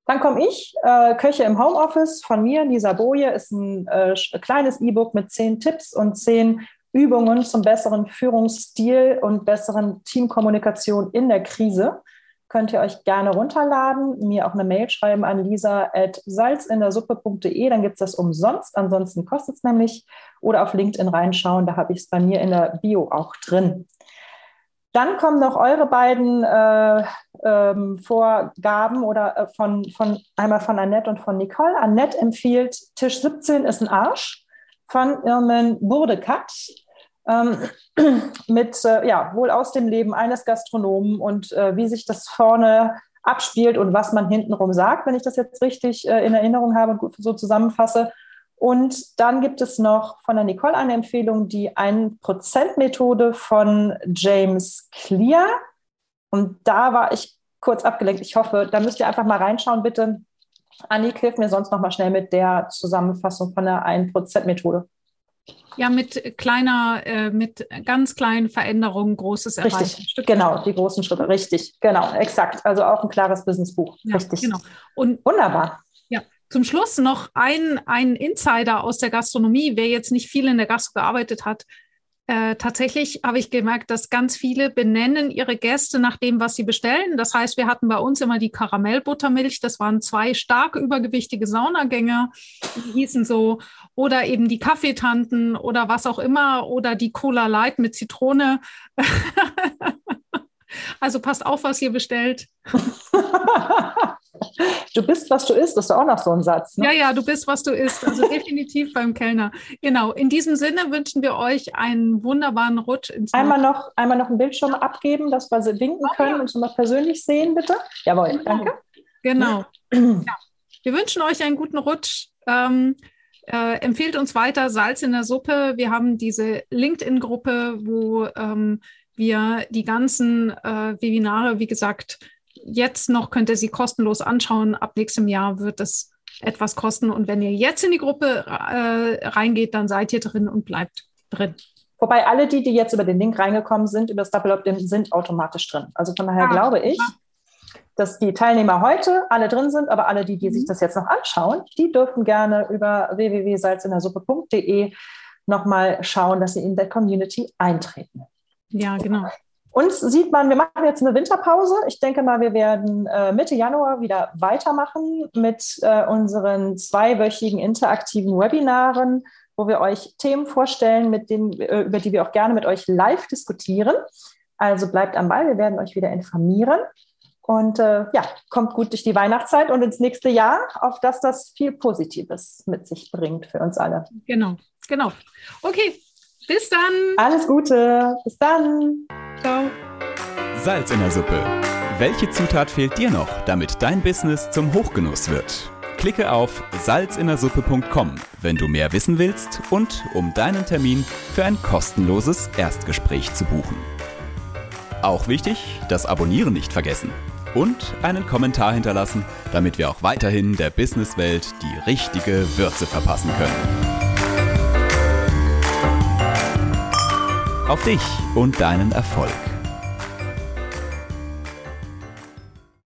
Dann komme ich, äh, Köche im Homeoffice von mir, Lisa Boje, ist ein äh, kleines E-Book mit zehn Tipps und zehn Übungen zum besseren Führungsstil und besseren Teamkommunikation in der Krise. Könnt ihr euch gerne runterladen, mir auch eine Mail schreiben an lisa.salzindersuppe.de, dann gibt es das umsonst, ansonsten kostet es nämlich. Oder auf LinkedIn reinschauen, da habe ich es bei mir in der Bio auch drin. Dann kommen noch eure beiden äh, ähm, Vorgaben oder äh, von, von einmal von Annette und von Nicole. Annette empfiehlt Tisch 17 ist ein Arsch von Irmen Burdekat mit, äh, ja, wohl aus dem Leben eines Gastronomen und äh, wie sich das vorne abspielt und was man hintenrum sagt, wenn ich das jetzt richtig äh, in Erinnerung habe und so zusammenfasse. Und dann gibt es noch von der Nicole eine Empfehlung, die 1%-Methode von James Clear. Und da war ich kurz abgelenkt. Ich hoffe, da müsst ihr einfach mal reinschauen, bitte. Annik, hilf mir sonst noch mal schnell mit der Zusammenfassung von der 1%-Methode. Ja, mit kleiner, äh, mit ganz kleinen Veränderungen großes Erreichen. Richtig, genau, die großen Schritte, richtig, genau, exakt. Also auch ein klares Businessbuch, ja, richtig. Genau. Und wunderbar. Ja, zum Schluss noch ein, ein Insider aus der Gastronomie, wer jetzt nicht viel in der Gastro gearbeitet hat, äh, tatsächlich habe ich gemerkt, dass ganz viele benennen ihre Gäste nach dem, was sie bestellen. Das heißt, wir hatten bei uns immer die Karamellbuttermilch. Das waren zwei stark übergewichtige Saunagänger, die hießen so. Oder eben die Kaffeetanten oder was auch immer. Oder die Cola Light mit Zitrone. also passt auf, was ihr bestellt. Du bist, was du isst, das ist auch noch so ein Satz. Ne? Ja, ja, du bist, was du isst. Also definitiv beim Kellner. Genau. In diesem Sinne wünschen wir euch einen wunderbaren Rutsch ins Einmal noch, einmal noch einen Bildschirm abgeben, dass wir sie winken oh, können ja. und sie mal persönlich sehen, bitte. Jawohl, genau. danke. Genau. ja. Wir wünschen euch einen guten Rutsch. Ähm, äh, empfehlt uns weiter Salz in der Suppe. Wir haben diese LinkedIn-Gruppe, wo ähm, wir die ganzen äh, Webinare, wie gesagt, jetzt noch könnt ihr sie kostenlos anschauen. Ab nächstem Jahr wird es etwas kosten. Und wenn ihr jetzt in die Gruppe äh, reingeht, dann seid ihr drin und bleibt drin. Wobei alle die, die jetzt über den Link reingekommen sind, über das Double Opt-in, sind automatisch drin. Also von daher ah, glaube ich, dass die Teilnehmer heute alle drin sind, aber alle die, die mhm. sich das jetzt noch anschauen, die dürfen gerne über www.salzindersuppe.de nochmal schauen, dass sie in der Community eintreten. Ja, genau. Uns sieht man, wir machen jetzt eine Winterpause. Ich denke mal, wir werden äh, Mitte Januar wieder weitermachen mit äh, unseren zweiwöchigen interaktiven Webinaren, wo wir euch Themen vorstellen, mit denen, äh, über die wir auch gerne mit euch live diskutieren. Also bleibt am Ball, wir werden euch wieder informieren. Und äh, ja, kommt gut durch die Weihnachtszeit und ins nächste Jahr, auf dass das viel Positives mit sich bringt für uns alle. Genau, genau. Okay, bis dann. Alles Gute. Bis dann. Ciao. Salz in der Suppe. Welche Zutat fehlt dir noch, damit dein Business zum Hochgenuss wird? Klicke auf salzinnersuppe.com, wenn du mehr wissen willst und um deinen Termin für ein kostenloses Erstgespräch zu buchen. Auch wichtig, das Abonnieren nicht vergessen und einen Kommentar hinterlassen, damit wir auch weiterhin der Businesswelt die richtige Würze verpassen können. Auf dich und deinen Erfolg.